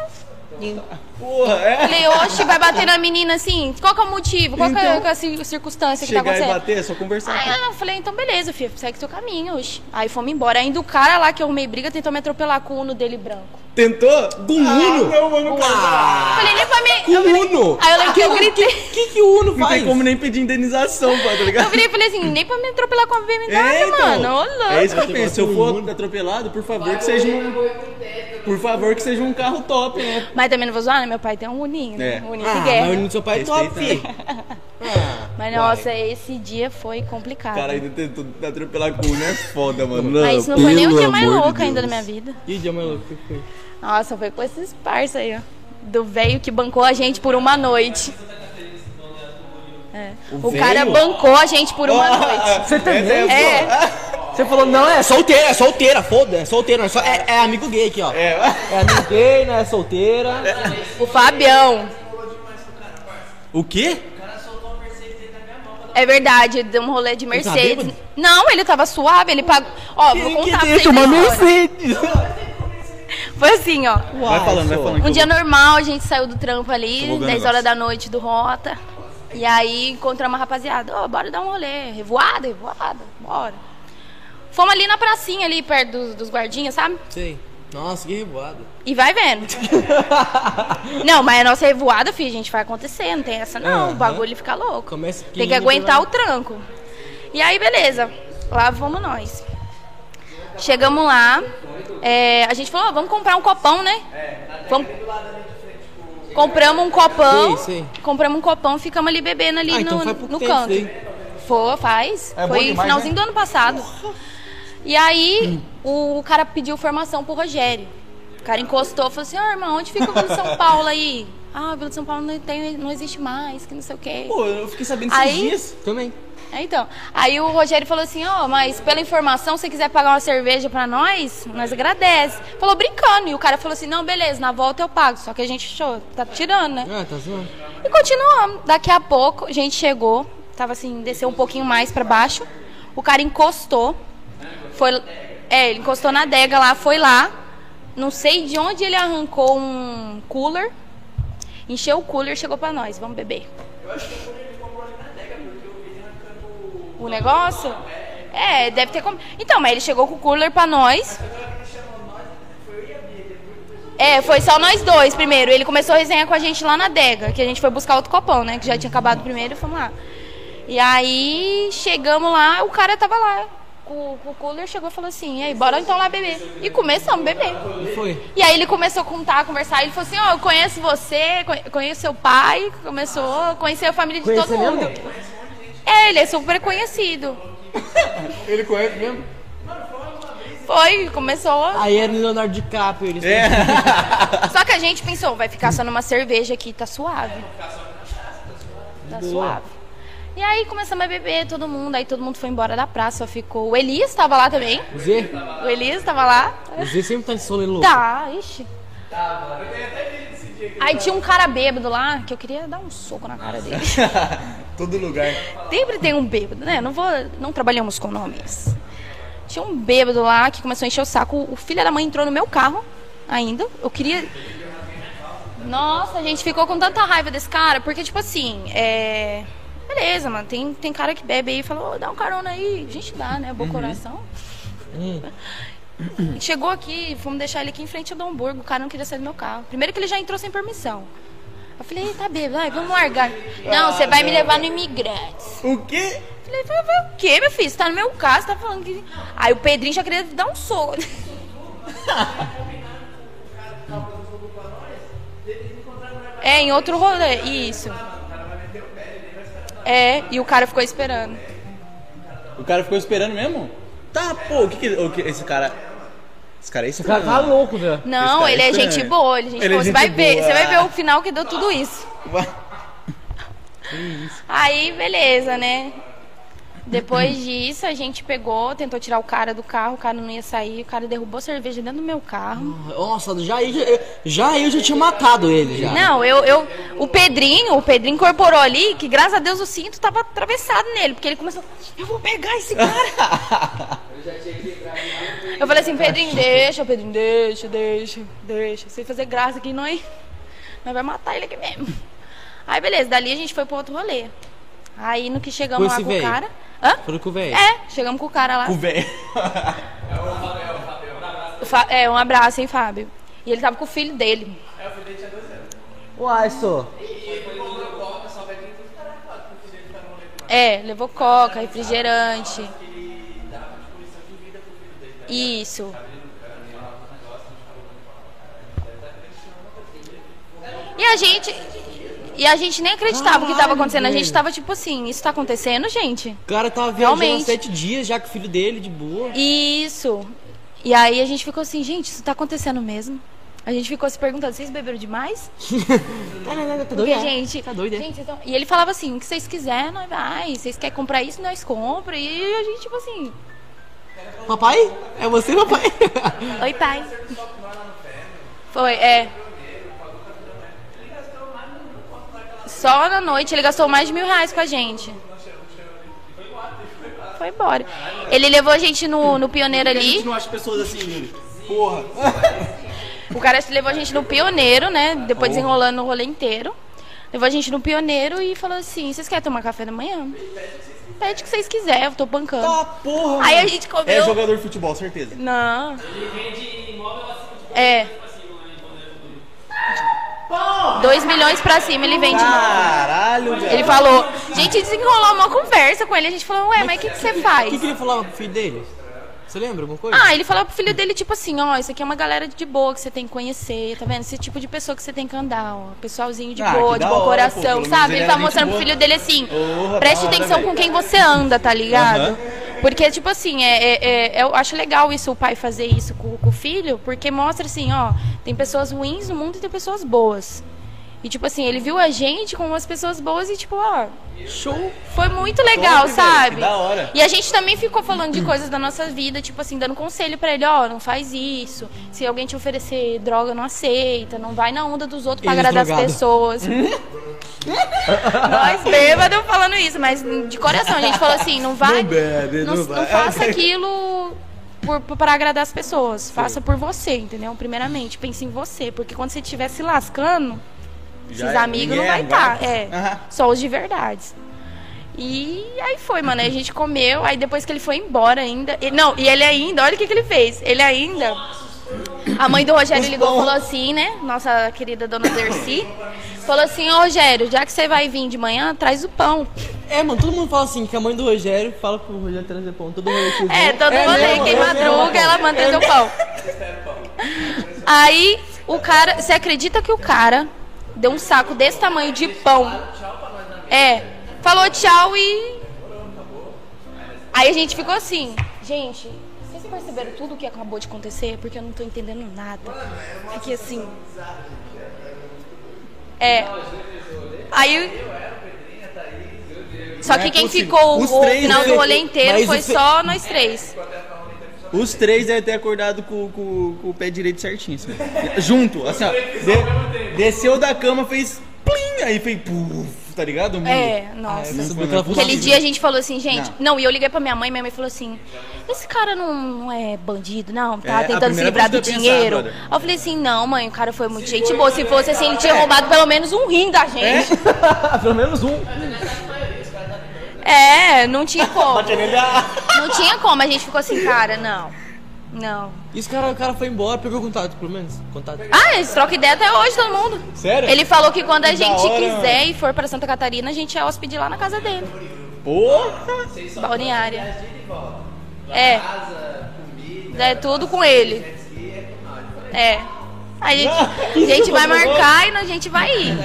Porra, é? Falei, oxe, vai bater na menina assim? Qual que é o motivo? Qual que é Então, a cir- circunstância que tá Chegar e acontecendo? bater, é só conversar. Aí eu falei, então beleza, filho, segue seu caminho, oxe. Aí fomos embora. Ainda o cara lá que eu arrumei briga tentou me atropelar com o Uno dele branco. Tentou? Com Uno? Ah, não, mano, cara. Falei, nem pra mim. Com eu virei- Uno? Aí eu lembro que eu gritei. O que, que o Uno Não faz? tem como nem pedir indenização, pô, tá Eu ligado? virei e falei assim, nem pra me atropelar com a BMW, É, então. mano. Ô, louco. É isso que eu Você penso. Se eu for Uno? atropelado, por favor, que seja um. Por favor, que seja um carro top, né? Mas também não vou zoar, né? Meu pai tem um Uninho, né? É. Um Uninho Ah, de mas guerra. o Uno do seu pai é top. Ah, Mas nossa, esse dia foi complicado. O cara ainda tentou atropelar com o Uno, é foda, mano. Mas não foi nem o dia mais de louco ainda da minha vida. E o dia mais louco que foi? Nossa, foi com esses parça aí, ó. Do velho que bancou a gente por uma noite. É. O, velho? cara bancou a gente por uma noite. Você também? É. Você falou, não, é solteira, é solteira, foda, é solteira. É, só- é, é amigo gay aqui, ó. É. É. amigo gay, não é solteira. O Fabião. O quê? É verdade, deu um rolê de tá Mercedes. bêbado? não, ele tava suave, ele pagou. Ó, vou contar pra vocês a história. Mercedes. Foi assim, ó. Vai falando, vai falando. Um dia vou- normal, a gente saiu do trampo ali, Eu vou ver um 10 negócio. horas da noite do Rota. E aí encontramos uma rapaziada, ó, bora dar um rolê. Revoada, revoada, bora. Fomos ali na pracinha, ali perto dos, dos guardinhas, sabe? Sei. Nossa, que revoada. E vai vendo. não, mas a nossa revoada, filho, a gente vai acontecer, não tem essa não. O bagulho fica louco. Começa Tem que aguentar o vai- tranco. E aí, beleza. Lá vamos nós. Chegamos lá. é, a gente falou, ó, vamos comprar um copão, né? Vamos... Compramos um copão. Sei, sei. Compramos um copão, ficamos ali bebendo ali Ah, no, então no canto. Foi, faz. É Foi demais, finalzinho né? do ano passado. E aí, o cara pediu formação pro Rogério. O cara encostou e falou assim: Ô irmão, onde fica o Vila de São Paulo aí? Ah, o Vila de São Paulo não, tem, não existe mais, que não sei o quê. Pô, eu fiquei sabendo esses Aí- dias. Também. É, então. Aí o Rogério falou assim: Ó, mas pela informação, se você quiser pagar uma cerveja pra nós, nós agradece. Falou brincando. E o cara falou assim: Não, beleza, na volta eu pago. Só que a gente achou, tá tirando, né? Ah, tá zoando. E continuamos. Daqui a pouco, a gente chegou, tava assim, desceu um pouquinho mais pra baixo. O cara encostou. Foi. É, ele encostou na adega lá, foi lá. Não sei de onde ele arrancou um cooler. Encheu o cooler, chegou pra nós. Vamos beber. O negócio? É, deve ter como. Então, mas ele chegou com o cooler pra nós. É, foi só nós dois primeiro. Ele começou a resenhar com a gente lá na adega, que a gente foi buscar outro copão, né? Que já tinha acabado o primeiro e fomos lá. E aí chegamos lá, o cara tava lá. Com, com o cooler chegou e falou assim, e aí, bora então lá beber. E começamos a beber. E foi. E aí ele começou a contar, a conversar, ele falou assim, ó, eu conheço você, conhe- conheço seu pai, começou a conhecer a família de Conhece todo mundo. É, ele é super conhecido. Ele conhece mesmo? Foi, começou. Aí era o Leonardo DiCaprio. Eles É. Só que a gente pensou, vai ficar só numa cerveja aqui, tá suave. Tá suave. E aí começamos a beber, todo mundo. Aí todo mundo foi embora da praça, só ficou. O Elias tava lá também. O Z? O Elias tava lá. O Z sempre tá de sono louco. Tá, ixi. Aí tinha um cara bêbado lá que eu queria dar um soco na cara dele. Todo lugar. Sempre tem um bêbado, né? Não vou, não trabalhamos com nomes. Tinha um bêbado lá que começou a encher o saco. O filho da mãe entrou no meu carro ainda. Eu queria. Nossa, a gente ficou com tanta raiva desse cara, porque, tipo assim, é. Beleza, mano. Tem, tem cara que bebe aí e fala, ô, dá um carona aí. A gente dá, né? Bom coração. Chegou aqui, fomos deixar ele aqui em frente ao Dom Burgo. O cara não queria sair do meu carro. Primeiro que ele já entrou sem permissão. Eu falei, "Ih, tá bêbado, vai, vamos largar. Não, você vai me levar no Imigrantes. O quê? Falei, vai, vai o quê, meu filho? Você tá no meu carro, você tá falando que. Aí o Pedrinho já queria dar um soco. É, em outro rolê, isso. É, e o cara ficou esperando. O cara ficou esperando mesmo? Tá, pô, o que que, o que esse cara... Esse cara é O cara tá louco, velho. Esse Não, é ele é estranho. gente boa, ele é gente Ele é boa. Você gente vai ver, boa. você vai ver o final que deu tudo isso. Aí, beleza, né? Depois disso, a gente pegou, tentou tirar o cara do carro, o cara não ia sair, o cara derrubou cerveja dentro do meu carro. Nossa, já eu, já eu já tinha matado ele já. Não, eu, eu. O Pedrinho, o Pedrinho incorporou ali que graças a Deus o cinto tava atravessado nele, porque ele começou, eu vou pegar esse cara. eu falei assim, Pedrinho, deixa, Pedrinho, deixa, deixa, deixa. Sem fazer graça aqui, nós, nós vai matar ele aqui mesmo. Aí beleza, dali a gente foi pro outro rolê. Aí no que chegamos lá com o velho? cara. Hã? Falou com o velho. É, chegamos com o cara lá. O velho. O Fa- É, um abraço, hein, Fábio. E ele tava com o filho dele. Uai, só. É, levou coca, refrigerante. Isso. E a gente. E a gente nem acreditava o que tava Caralho, acontecendo. A gente velho. tava tipo assim, isso tá acontecendo, gente? O cara tava viajando há sete dias já com o filho dele, de boa. Isso. E aí a gente ficou assim, gente, isso tá acontecendo mesmo? A gente ficou se perguntando, vocês beberam demais? Tá, tá, tá, tá Porque, doido, é? gente, Tá doido, é? gente, então- e ele falava assim, o que vocês quiserem, nós vai. Vocês querem comprar isso, nós compra. E a gente, tipo assim, Papai? É você, papai? oi pai. Foi, é. Só na noite ele gastou mais de mil reais com a gente. Foi embora. Ele levou a gente no, no pioneiro A gente ali. não acha pessoas assim. Porra. O cara levou a gente no pioneiro, né? Depois desenrolando o rolê inteiro. Levou a gente no pioneiro e falou assim: vocês querem tomar café da manhã? Pede o que vocês quiserem, eu tô bancando. Tá, porra. Aí a mano. gente comeu. É jogador de futebol, certeza. Não. É. 2 milhões pra cima ele vende. Caralho, velho. Ele falou. A gente desenrolou uma conversa com ele. A gente falou, ué, mas o que, que você O que, faz? que ele falava pro filho dele? Você lembra alguma coisa? Ah, ele falou pro filho dele, tipo assim, ó, isso aqui é uma galera de boa que você tem que conhecer, tá vendo? Esse tipo de pessoa que você tem que andar, ó. Pessoalzinho de Ah, boa, que de da bom hora, pô, coração, pelo menos sabe? ele Ele tá gente mostrando pro boa. filho dele assim, Porra, preste da hora, atenção velho. com quem você anda, tá ligado? Aham. Porque, tipo assim, é, é- é- eu acho legal isso, o pai fazer isso com, com o filho, porque mostra assim, ó, tem pessoas ruins no mundo e tem pessoas boas. E, tipo assim, ele viu a gente como as pessoas boas e, tipo, ó, Show. foi muito legal, Top, sabe? da hora. E a gente também ficou falando de coisas da nossa vida, tipo assim, dando conselho pra ele, ó, não faz isso. Se alguém te oferecer droga, não aceita, não vai na onda dos outros pra Eles agradar as pessoas. Nós bêbados falando isso, mas de coração, a gente falou assim, não vai. Não bebe, não, não não vai. faça aquilo para agradar as pessoas. Faça por você, entendeu? Primeiramente, pense em você. Porque quando você estiver se lascando, Já esses é, amigos não vai é, estar. vai. É, Aham. só os de verdades. E aí foi, mano. Aí a gente comeu, aí depois que ele foi embora ainda. não, e ele ainda, olha o que, que ele fez. Ele ainda. A mãe do Rogério ligou e falou assim, né? Nossa querida dona Dercy. Falou assim, ô Rogério, já que você vai vir de manhã, traz o pão. É, mano, todo mundo fala assim que a mãe do Rogério fala pro Rogério trazer pão. Todo mundo É, todo é mundo aí, mesmo, quem é madruga, mesmo. ela manda seu pão. Aí o cara, você acredita que o cara deu um saco desse tamanho de pão? É, falou tchau e. Aí a gente ficou assim, gente, vocês perceberam tudo o que acabou de acontecer? Porque eu não tô entendendo nada. Fiquei assim. É. Aí. Só que é quem ficou o final né? do rolê inteiro foi só nós três. Os três devem ter acordado com, com- com o pé direito certinho, assim. Junto, assim, ó. De- desceu da cama, fez plim, aí fez puf, tá ligado? É, Ah, nossa. aquela não. fumaça. Aquele dia a gente falou assim, gente. Não. Não, e eu liguei pra minha mãe, minha mãe falou assim: Esse cara não, não é bandido, não? Tá É, tentando se livrar do pensar, dinheiro. Aí eu falei assim: Não, mãe, o cara foi muito gente boa. Se fosse assim, ele tinha roubado pelo menos um rim da gente. Pelo menos um. É, não tinha como. Não tinha como. A gente ficou assim, cara, não. Não. E os cara, o cara foi embora, pegou contato, pelo menos. Contato. Ah, eles trocam ideia até hoje, todo mundo. Sério? Ele falou que quando a Que gente hora, quiser mano. e for pra Santa Catarina, a gente é hóspede lá na casa dele. Porra! Balneária. É. É tudo com ele. É. A gente, a gente vai marcar e a gente vai ir.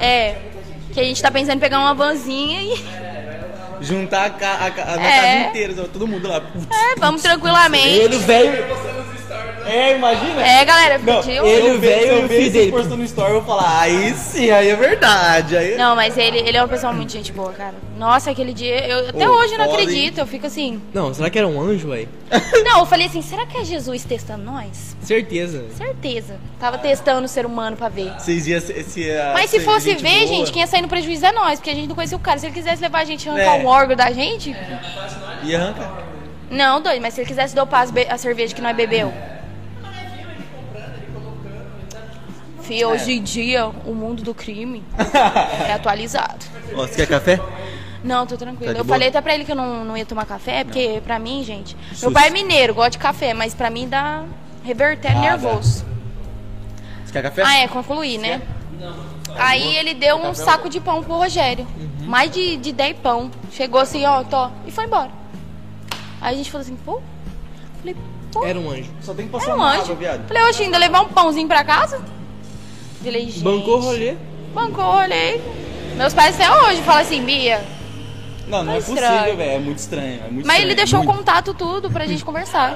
É. Que a gente tá pensando em pegar uma vanzinha e. Juntar a, ca- a, ca- a É. casa inteira, todo mundo lá. Putz. É, vamos tranquilamente. Ele, o velho. É, imagina. É, galera, Não, pediu. ele- eu vejo, velho e eu você dele. postando no story, eu vou falar, aí sim, aí é verdade. Aí... Não, mas ele, ele é uma pessoa muito gente boa, cara. Nossa, aquele dia, eu até Ô, hoje não foda, hein? acredito, eu fico assim. Não, será que era um anjo, velho? Não, eu falei assim, será que é Jesus testando nós? Certeza. Certeza. Tava testando o ser humano pra ver. Vocês iam se, se ia Mas se fosse gente ver, boa. gente, quem ia sair no prejuízo é nós, porque a gente não conhecia o cara. Se ele quisesse levar a gente a arrancar É. um órgão da gente. Ia arrancar. Não, doido, mas se ele quisesse dopar be- a cerveja que nós bebeu. Fih, hoje em dia, o mundo do crime é atualizado. Ó, você quer café? Não, tô tranquilo. Tá de eu boa? falei até pra ele que eu não, não ia tomar café, porque pra mim, gente. Meu pai é mineiro, gosta de café, mas pra mim dá reverter Ah, nervoso. Você quer café? Ah, é, concluí, né? Aí ele deu um saco de pão pro Rogério. Uhum. Mais de, de 10 pão. Chegou assim, ó, tô, e foi embora. Aí a gente falou assim, pô. Falei, pô, Era um anjo. Só tem que passar era um anjo. água, viado. Falei, oxe, ainda levar um pãozinho pra casa? Falei, gente. Bancou o rolê. Bancou, olhei. Meus pais até hoje falam assim, Bia. Não, não é estranho. possível, velho. É muito estranho. É muito Mas estranho, ele deixou o muito. contato tudo pra gente conversar.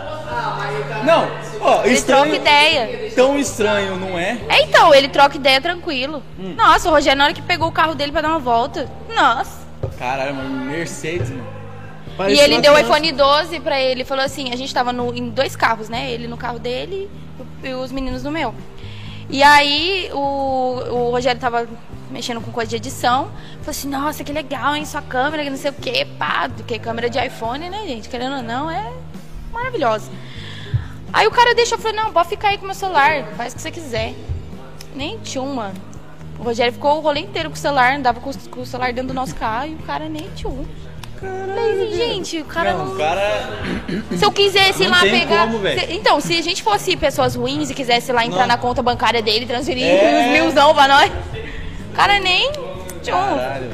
Não, ó, Ele estranho. troca ideia. Tão estranho, não é? É, então, ele troca ideia tranquilo. Hum. Nossa, o Rogério, na hora que pegou o carro dele pra dar uma volta. Nossa. Caralho, mano, Mercedes, mano. E Parecia ele uma deu o iPhone 12 pra ele. Falou assim: a gente tava no- em dois carros, né? Ele no carro dele e os meninos no meu. E aí o, o Rogério tava mexendo com coisa de edição. Falou assim: nossa, que legal, hein? Sua câmera, que não sei o quê, pá. Porque câmera de iPhone, né, gente? Querendo ou não, é maravilhosa. Aí o cara deixou, falei: não, pode ficar aí com o meu celular, faz o que você quiser. Nem tinha um, mano. O Rogério ficou o rolê inteiro com o celular, andava com, o- com o celular dentro do nosso carro e o cara nem tinha um. Gente, o cara Não, não. o cara. Se eu quisesse ir lá pegar. como. Se- então, se a gente fosse pessoas ruins e quisesse lá entrar Não. na conta bancária dele, transferir É. uns milzão pra nós. O cara nem. Caralho.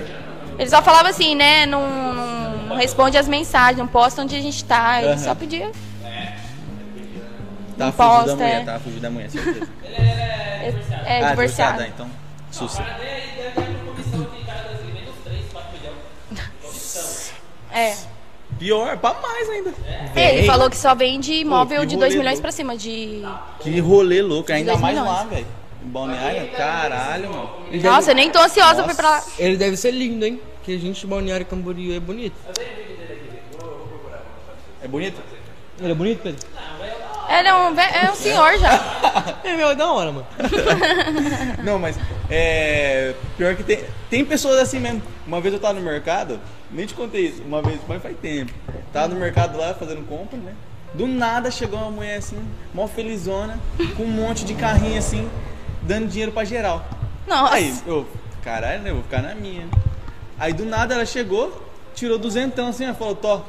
Ele só falava assim, né? Não, não- não responde as mensagens, não posta onde a gente tá. Ele Aham. só pedia. Tá Não fugido posta, da mulher, é. tá fugido da mulher, certeza. É, é ah, divorciado. ah, então. Sussa. É. Pior, pra mais ainda. É, Ele falou que só vende imóvel que de rolê 2 milhões louco. pra cima. De. Que rolê louco, ainda mais milhões. lá, velho. Em Balneário, caralho, mano. Nossa, eu nem tô ansiosa pra ir pra lá. Ele deve ser lindo, hein? Que a gente, Balneário Camboriú, é bonito. É bonito? Ele é bonito, Pedro? Ele é um, ve- é um senhor já. É, meu, é da hora, mano. Não, mas é. Pior que tem. Tem pessoas assim mesmo. Uma vez eu tava no mercado, nem te contei isso, uma vez, mas faz tempo. Tava no mercado lá fazendo compra, né? Do nada chegou uma mulher assim, mó felizona, com um monte de carrinho assim, dando dinheiro pra geral. Nossa. Aí, eu, caralho, né? Eu vou ficar na minha. Aí do nada ela chegou, tirou duzentão assim, ela falou, Tó.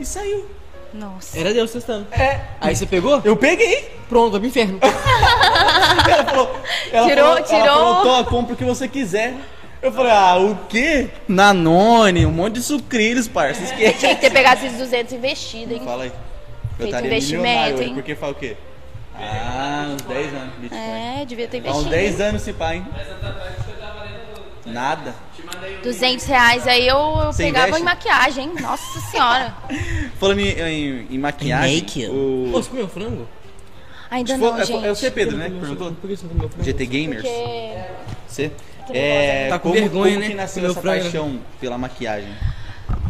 E saiu. Nossa. Era Deus testando. É. Aí você pegou? Eu peguei. Pronto, vai pro inferno. Ela falou, ela Tirou- falou, tirou. Ela falou, Tó, compra o que você quiser. Eu falei, ah, o quê? Nanone, um monte de sucrilhos, parça. Esquece. Tinha que ter pegado esses 200 investidos, hein? Fala aí. Eu Feito estaria investimento, milionário hoje, hein? Porque fala o quê? Ah, uns 10 anos, Bitcoin. É, devia ter Há uns investido. 10 anos esse pai, hein? Nada. 200 reais aí eu, eu Você pegava investe? em maquiagem, hein? Nossa senhora. Falando em, em- em maquiagem, Make. o... Pô, você comeu frango? Ainda Se não, é, gente. é o C, Pedro, né? Por Que você- perguntou? Por que você não comeu frango? GT Gamers. Porque... C. É, Tá com como, vergonha, como né? que nasceu Meu essa frango. paixão pela maquiagem?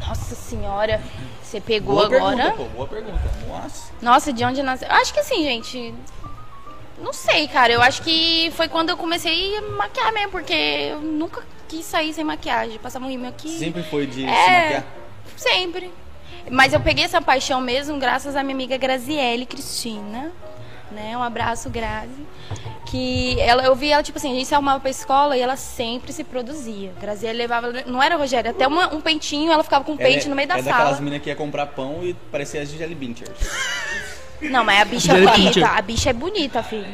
Nossa senhora, você pegou Boa agora. pergunta, pô, boa pergunta. Nossa. Nossa, de onde nasceu? Acho que assim, gente. Não sei, cara. Eu acho que foi quando eu comecei a maquiar mesmo, porque eu nunca quis sair sem maquiagem. Passava um rímel aqui. Sempre foi de se É, maquiar? sempre. Mas eu peguei essa paixão mesmo graças à minha amiga Graziele Cristina. Né? Um abraço, Grazi. Que ela, eu vi ela, tipo assim, a gente se arrumava pra escola e ela sempre se produzia. Graziele levava. Não era Rogério, até uma- um pentinho, ela ficava com um pente Ela é- no meio da é daquelas sala. meninas que ia comprar pão e parecia as Gisele Bündchen. Não, mas a bicha é Jelly bonita. A bicha é bonita, filho.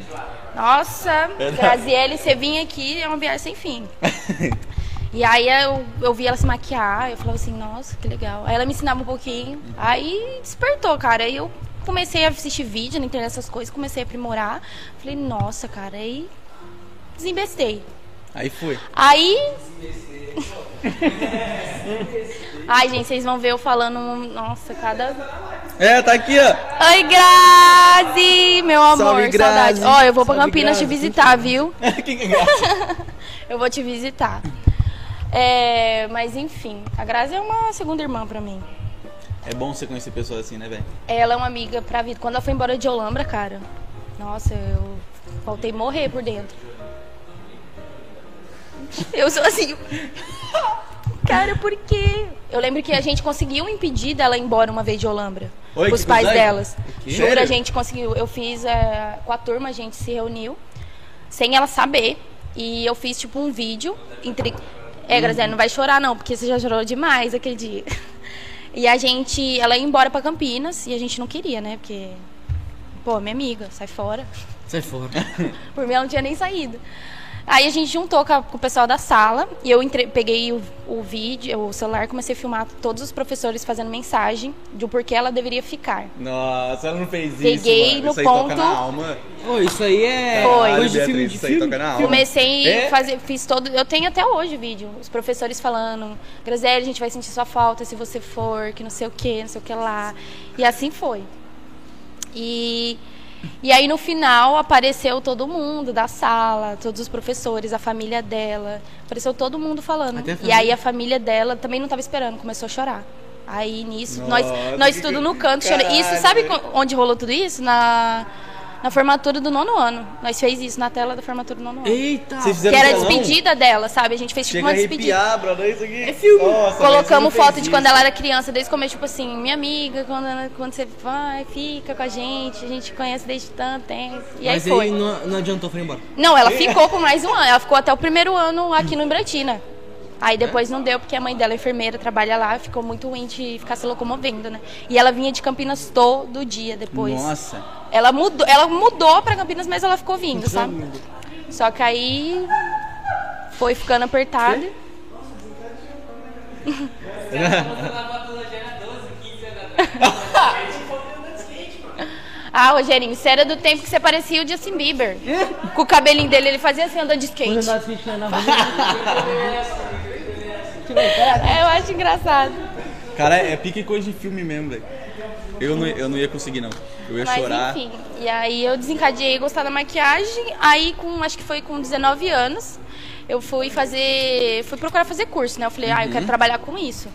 Nossa, Graziele, você vinha aqui, é uma viagem sem fim. E aí eu, eu vi ela se maquiar, eu falava assim, nossa, que legal. Aí ela me ensinava um pouquinho. Aí despertou, cara. Aí eu comecei a assistir vídeo na internet, essas coisas, comecei a aprimorar. Falei, nossa, cara, aí desembestei. Aí foi. Aí. Ai, gente, vocês vão ver eu falando. Nossa, cada. É, tá aqui, ó. Oi, Grazi! Meu amor, Salve, saudade. Grazi. Ó, eu vou pra Salve, Campinas Grazi. te visitar, viu? que é graça? Eu vou te visitar. É, mas enfim, a Grazi é uma segunda irmã pra mim. É bom você conhecer pessoas assim, né, velho? Ela é uma amiga pra vida. Quando ela foi embora de Olambra, cara, nossa, eu faltei morrer por dentro. Eu sou assim. Cara, por quê? Eu lembro que a gente conseguiu impedir dela ir embora uma vez de Olambra. Oi, os pais delas. Juro, a gente conseguiu. Eu fiz é, com a turma, a gente se reuniu sem ela saber. E eu fiz tipo um vídeo entre. É, Graziela, não vai chorar não, porque você já chorou demais aquele dia. E a gente. Ela ia embora pra Campinas e a gente não queria, né? Porque. Pô, minha amiga, sai fora. Sai fora. Por mim ela não tinha nem saído. Aí a gente juntou com, a- com o pessoal da sala e eu entre- peguei o, o vídeo, o celular, comecei a filmar todos os professores fazendo mensagem do porquê ela deveria ficar. Nossa, ela não fez isso. Peguei mano. no isso aí toca ponto- na alma. Ô, isso aí é. Foi. De Beatriz, filme de isso aí filme. toca na alma. Comecei É? a fazer, fiz todo. Eu tenho até hoje o vídeo. Os professores falando, Graziele, a gente vai sentir sua falta se você for, que não sei o que, não sei o que lá. E assim foi. E, e aí no final apareceu todo mundo da sala, todos os professores, a família dela. Apareceu todo mundo falando. E aí a família dela também não estava esperando, começou a chorar. Aí nisso, Nossa, nós, nós tudo no canto chorando. Isso, sabe onde rolou tudo isso? Na, na formatura do nono ano. Nós fez isso na tela da formatura do nono ano. Eita! Vocês fizeram Que era a despedida dela, sabe? A gente fez tipo Chega uma despedida. arrepiar, brother, isso aqui. É filme. Nossa, Colocamos foto de quando isso. ela era criança, desde o começo, tipo assim, minha amiga, quando, ela- quando você vai, fica com a gente, a gente conhece desde tanto tempo. E Mas aí foi. aí não, não adiantou, foi embora. Não, ela ficou por mais um ano. Ela ficou até o primeiro ano aqui no Ibratina. Aí depois não deu, porque a mãe dela é enfermeira, trabalha lá, ficou muito ruim de ficar se locomovendo, né? E ela vinha de Campinas todo dia depois. Nossa. Ela mudou, ela mudou pra Campinas, mas ela ficou vindo, sabe? Só que aí foi ficando apertado. Ah, Rogerinho, você era do tempo que você parecia o Justin Bieber. Com o cabelinho dele, ele fazia assim, andando de skate. É, eu acho engraçado. Cara, é pique coisa de filme mesmo, velho. Eu não, eu não ia conseguir, não. Eu ia Mas chorar. enfim, e aí eu desencadeei a gostar da maquiagem. Aí, com, acho que foi com 19 anos, eu fui fazer. Fui procurar fazer curso, né? Eu falei, ah, eu Uhum. quero trabalhar com isso.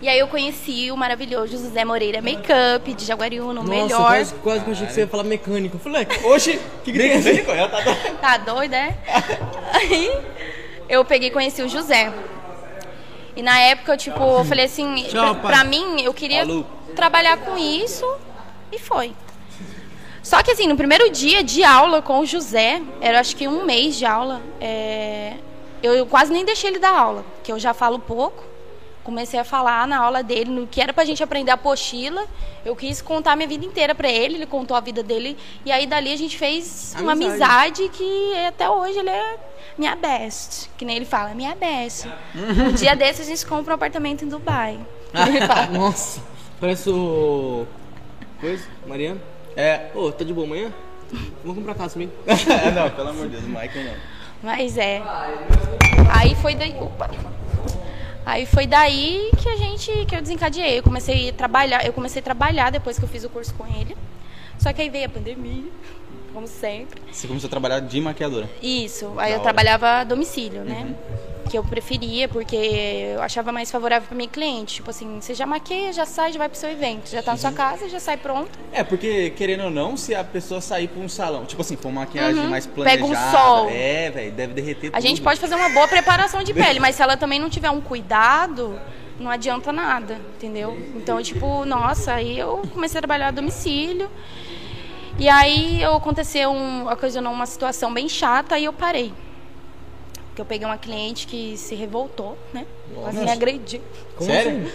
E aí eu conheci o maravilhoso José Moreira Makeup, de Jaguariúna, o Nossa, melhor. quase, quase que eu achei que você ia falar mecânico. Eu falei, "É, Oxi, que que tem? Ela tá... Tá doida, é? Aí eu peguei e conheci o José. E na época, eu, tipo, eu falei assim, Tchau, pra, pra mim, eu queria Falou. Trabalhar com isso e foi. Só que assim, no primeiro dia de aula com o José, era acho que um mês de aula, é, eu, eu quase nem deixei ele dar aula, que eu já falo pouco. Comecei a falar na aula dele, no que era pra gente aprender a apostila. Eu quis contar a minha vida inteira pra ele, ele contou a vida dele. E aí dali a gente fez uma Amizade. amizade que até hoje ele é minha best. Que nem ele fala, minha best. Um dia desses a gente compra um apartamento em Dubai. Nossa, parece o. Coisa, Mariana. É. Ô, tá de boa amanhã? Vamos comprar casa comigo. é, não, pelo amor de Deus, o Michael não. Mas é. Aí foi daí. Opa. Aí foi daí que a gente. que eu desencadeei. Eu comecei a trabalhar. Eu comecei a trabalhar depois que eu fiz o curso com ele. Só que aí veio a pandemia. como sempre. Você começou a trabalhar de maquiadora. Isso, aí Da eu hora. Uhum. trabalhava a domicílio, né? Que eu preferia, porque eu achava mais favorável para minha cliente. Tipo assim, você já maqueia, já sai, já vai pro seu evento. Já tá na sua casa, já sai pronto. É, porque querendo ou não, se a pessoa sair pra um salão, tipo assim, uma maquiagem mais Uhum. Pega planejada. um sol. É, velho, deve derreter A gente tudo. pode fazer uma boa preparação de pele, mas se ela também não tiver um cuidado, não adianta nada, entendeu? Então, tipo, nossa, aí eu comecei a trabalhar a domicílio. E aí eu aconteceu um, ocasionou uma situação bem chata e eu parei. Porque eu peguei uma cliente que se revoltou, né? Quase me Nossa. agrediu. Sério? assim?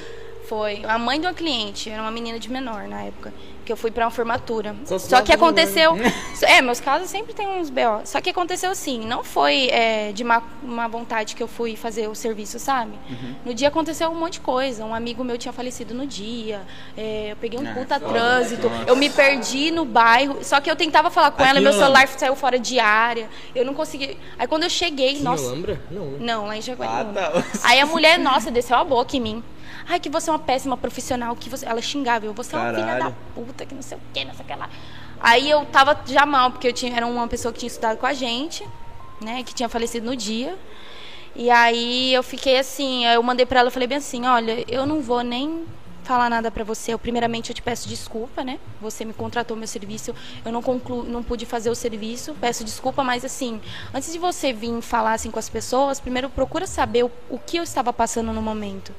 Foi a mãe de uma cliente, era uma menina de menor na época, que eu fui pra uma formatura. Só Só, que pra aconteceu. É, meus casos sempre tem uns BO. Só que aconteceu assim, não foi é, de má, má vontade que eu fui fazer o serviço, sabe? Uhum. No dia aconteceu um monte de coisa. Um amigo meu tinha falecido no dia, é, eu peguei um Ah, puta foda. trânsito, Nossa. eu me perdi no bairro. Só que eu tentava falar com Aqui ela, meu celular saiu fora de área. Eu não consegui. Aí quando eu cheguei, Em nossa. Não, né? Não, lá em Ah, Jaguariúna. tá. Aí a mulher, nossa, desceu a boca em mim. Ai, que você é uma péssima profissional, que você. Ela xingava, eu, você é uma filha da puta, que não sei o que, não sei o que lá. Aí eu tava já mal, porque eu tinha, era uma pessoa que tinha estudado com a gente, né, que tinha falecido no dia. E aí eu fiquei assim, eu mandei pra ela, falei bem assim, olha, eu não vou nem falar nada pra você. Eu, primeiramente eu te peço desculpa, né? Você me contratou meu serviço, eu não conclu, não pude fazer o serviço. Peço desculpa, mas assim, antes de você vir falar assim com as pessoas, primeiro procura saber o, o que eu estava passando no momento.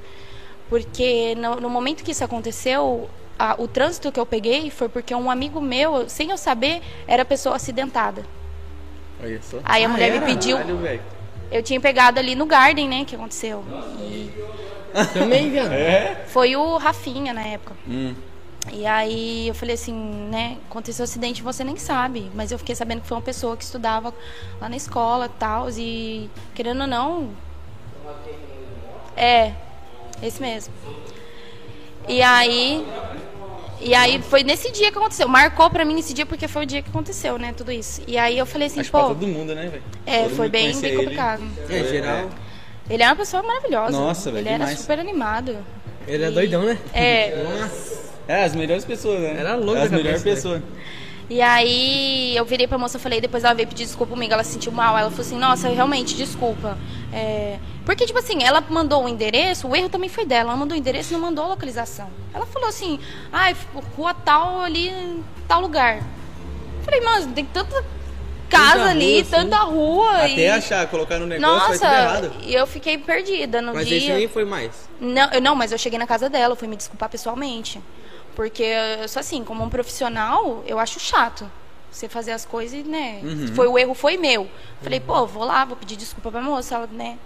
Porque no, no momento que isso aconteceu, a- o trânsito que eu peguei foi porque um amigo meu, sem eu saber, era pessoa acidentada. Olha só. Aí a Ah, mulher era? me pediu. Caralho. Eu tinha pegado ali no Garden, né? Que aconteceu. E Também, viado. É? foi o Rafinha na época. Hum. E aí eu falei assim, né? Aconteceu um acidente você nem sabe. Mas eu fiquei sabendo que foi uma pessoa que estudava lá na escola e tal. E querendo ou não. É, esse mesmo. E aí. E aí foi nesse dia que aconteceu. Marcou pra mim nesse dia porque foi o dia que aconteceu, né? Tudo isso. E aí eu falei assim, Acho que pra pô. todo mundo, né, velho? É, Todo foi bem, bem ele. complicado. É, geral. Ele é uma pessoa maravilhosa. Nossa, velho, Ele era demais. super animado. Ele é E- doidão, né? É. Nossa. É, as melhores pessoas, né? Era louco As a melhores cabeça, pessoas. E aí eu virei pra moça e falei, depois ela veio pedir desculpa comigo, ela se sentiu mal. Ela falou assim, nossa, realmente, desculpa. É, Porque, tipo assim, ela mandou o endereço, o erro também foi dela. Ela mandou o endereço e não mandou a localização. Ela falou assim, ai, rua tal ali, tal lugar. Eu falei, mano, tem tanta casa Tanta ali, rua, tanta rua. Até e... achar, colocar no negócio, Nossa, errado. e eu fiquei perdida no Mas dia. esse nem foi mais. Não, eu, não, mas eu cheguei na casa dela, fui me desculpar pessoalmente. Porque eu sou assim, como um profissional, eu acho chato. Você fazer as coisas, né? Uhum. Foi o erro, foi meu. Falei, pô, vou lá, vou pedir desculpa pra moça, ela, né?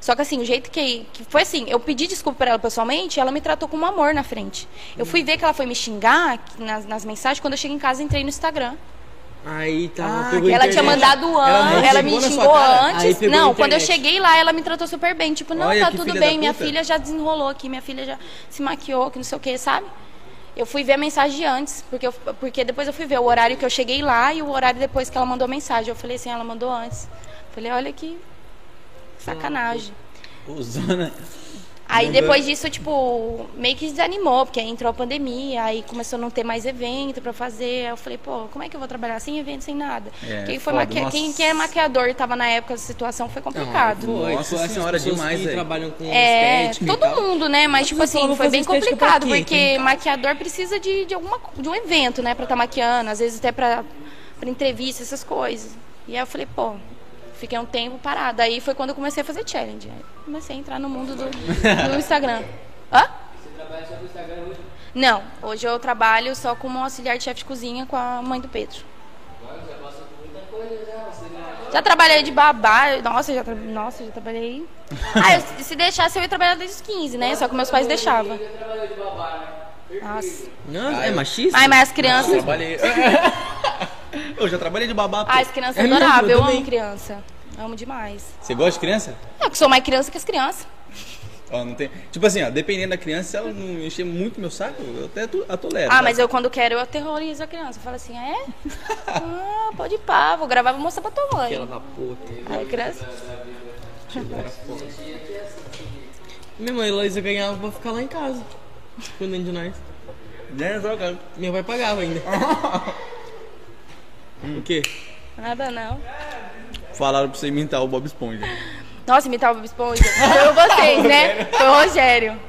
Só que assim, o jeito que, que foi assim, eu pedi desculpa pra ela pessoalmente, ela me tratou com um amor na frente. Eu fui ver que ela foi me xingar nas, nas mensagens, quando eu cheguei em casa, entrei no Instagram. Aí tá. Ah, pegou Ela tinha mandado Ela antes, não ela, me xingou antes. Não, quando eu cheguei lá, ela me tratou super bem. Tipo, não, Olha tá tudo bem, minha filha já desenrolou aqui, minha filha já se maquiou, que não sei o que, sabe? Eu fui ver a mensagem de antes, porque, eu- porque depois eu fui ver o horário que eu cheguei lá e o horário depois que ela mandou a mensagem. Eu falei assim, ela mandou antes. Falei, olha que sacanagem. Zona. Aí Mandou- depois disso, tipo, meio que desanimou, porque aí entrou a pandemia, aí começou a não ter mais evento pra fazer. Aí eu falei, pô, como é que eu vou trabalhar sem evento, sem nada? É, quem, foi foda, maqui... nossa. quem, quem é maquiador e tava na época da situação foi Não, complicado. foi, Nossa essas senhora, demais, que velho. trabalham com É, estética e todo tal. mundo, né? Mas, tipo assim, foi bem complicado, porque Tem- maquiador precisa de, de, alguma, de um evento, né? Pra estar maquiando, às vezes até pra, pra entrevista, essas coisas. E aí eu falei, pô, fiquei um tempo parada. Aí foi quando eu comecei a fazer challenge. Aí comecei a entrar no mundo do, do Instagram. Hã? Não, hoje eu trabalho só como auxiliar de chefe de cozinha com a mãe do Pedro. Já trabalhei de babá, nossa, já, tra... nossa, já trabalhei. Ah, eu- se deixasse eu ia trabalhar desde os 15, né? Só que meus pais deixavam. Nossa. Não, é machista? Ai, mas as crianças. Trabalhei. eu já trabalhei de babá. pô. Ah, as crianças É mesmo, adoráveis. eu Eu amo criança. Amo demais. Você gosta de criança? Eu que sou mais criança que as crianças. Ó, não tem... Tipo assim, ó, dependendo da criança, se ela não encher muito meu saco, eu até a tolero. Ah, tá? mas eu quando quero, eu aterrorizo a criança. Eu falo assim, é? Ah, pode ir pá, vou gravar e vou mostrar pra tua mãe. Aquela da puta. Aí criança. Minha mãe, Heloísa ganhava pra ficar lá em casa. Cuidando de nós. Né. Meu pai pagava ainda. O quê? Nada não. Falaram pra você imitar o Bob Esponja. Nossa, imitava o Bob Esponja. Foi vocês, né? Foi o Rogério.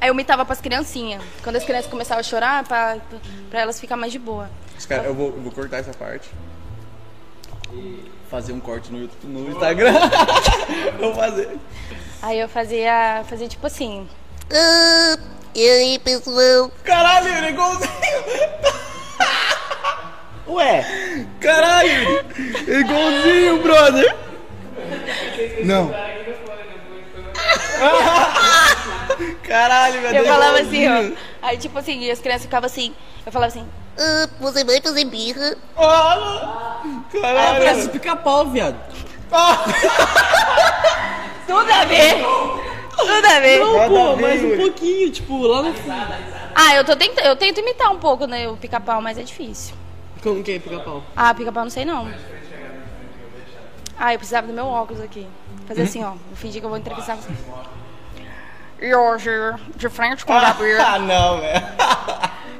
Aí eu imitava pras criancinhas. Quando as crianças começavam a chorar, pra, pra elas ficar mais de boa. Os cara, eu, vou, eu vou cortar essa parte. Fazer um corte no YouTube, no Instagram. vou fazer. Aí eu fazia, fazia tipo assim. Ah, e aí, pessoal? Caralho, ele é igualzinho. Ué, Caralho, é igualzinho, brother. Não. Caralho, meu Eu Deus. falava assim, ó. Aí tipo assim, e as crianças ficavam assim. Eu falava assim. Ah, você vai fazer birra? Aí Caralho. parece pica-pau, viado. Tudo a ver! Tudo a ver! Não, pô, mas um pouquinho, tipo, lá no fundo. Ah, eu, tô tentando, eu tento imitar um pouco né, o pica-pau, mas é difícil. Como que é pica-pau? Ah, pica-pau não sei não. Ah, eu precisava do meu óculos aqui. Fazer assim, ó. Vou fingir que eu vou entrevistar você. E hoje, de frente com o Gabriel, Ah, não, velho.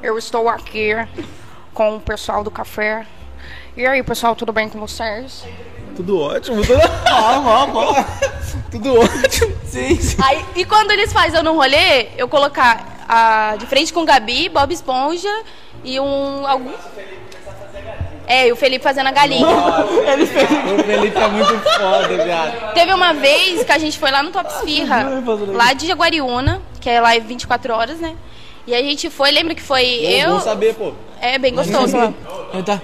eu estou aqui com o pessoal do café. E aí, pessoal, tudo bem com vocês? Tudo ótimo, tudo Tudo ótimo. Sim, sim. Aí, e quando eles fazem eu no rolê, eu colocar a, de frente com o Gabi, Bob Esponja e um. Algum... É, e o Felipe fazendo a galinha. O Felipe é muito foda, viado. Teve uma vez que a gente foi lá no Top Esfirra, lá de Jaguariúna, que é live 24 horas, né? E a gente foi, lembra que foi eu. Vou saber, pô. É bem gostoso lá. Tá.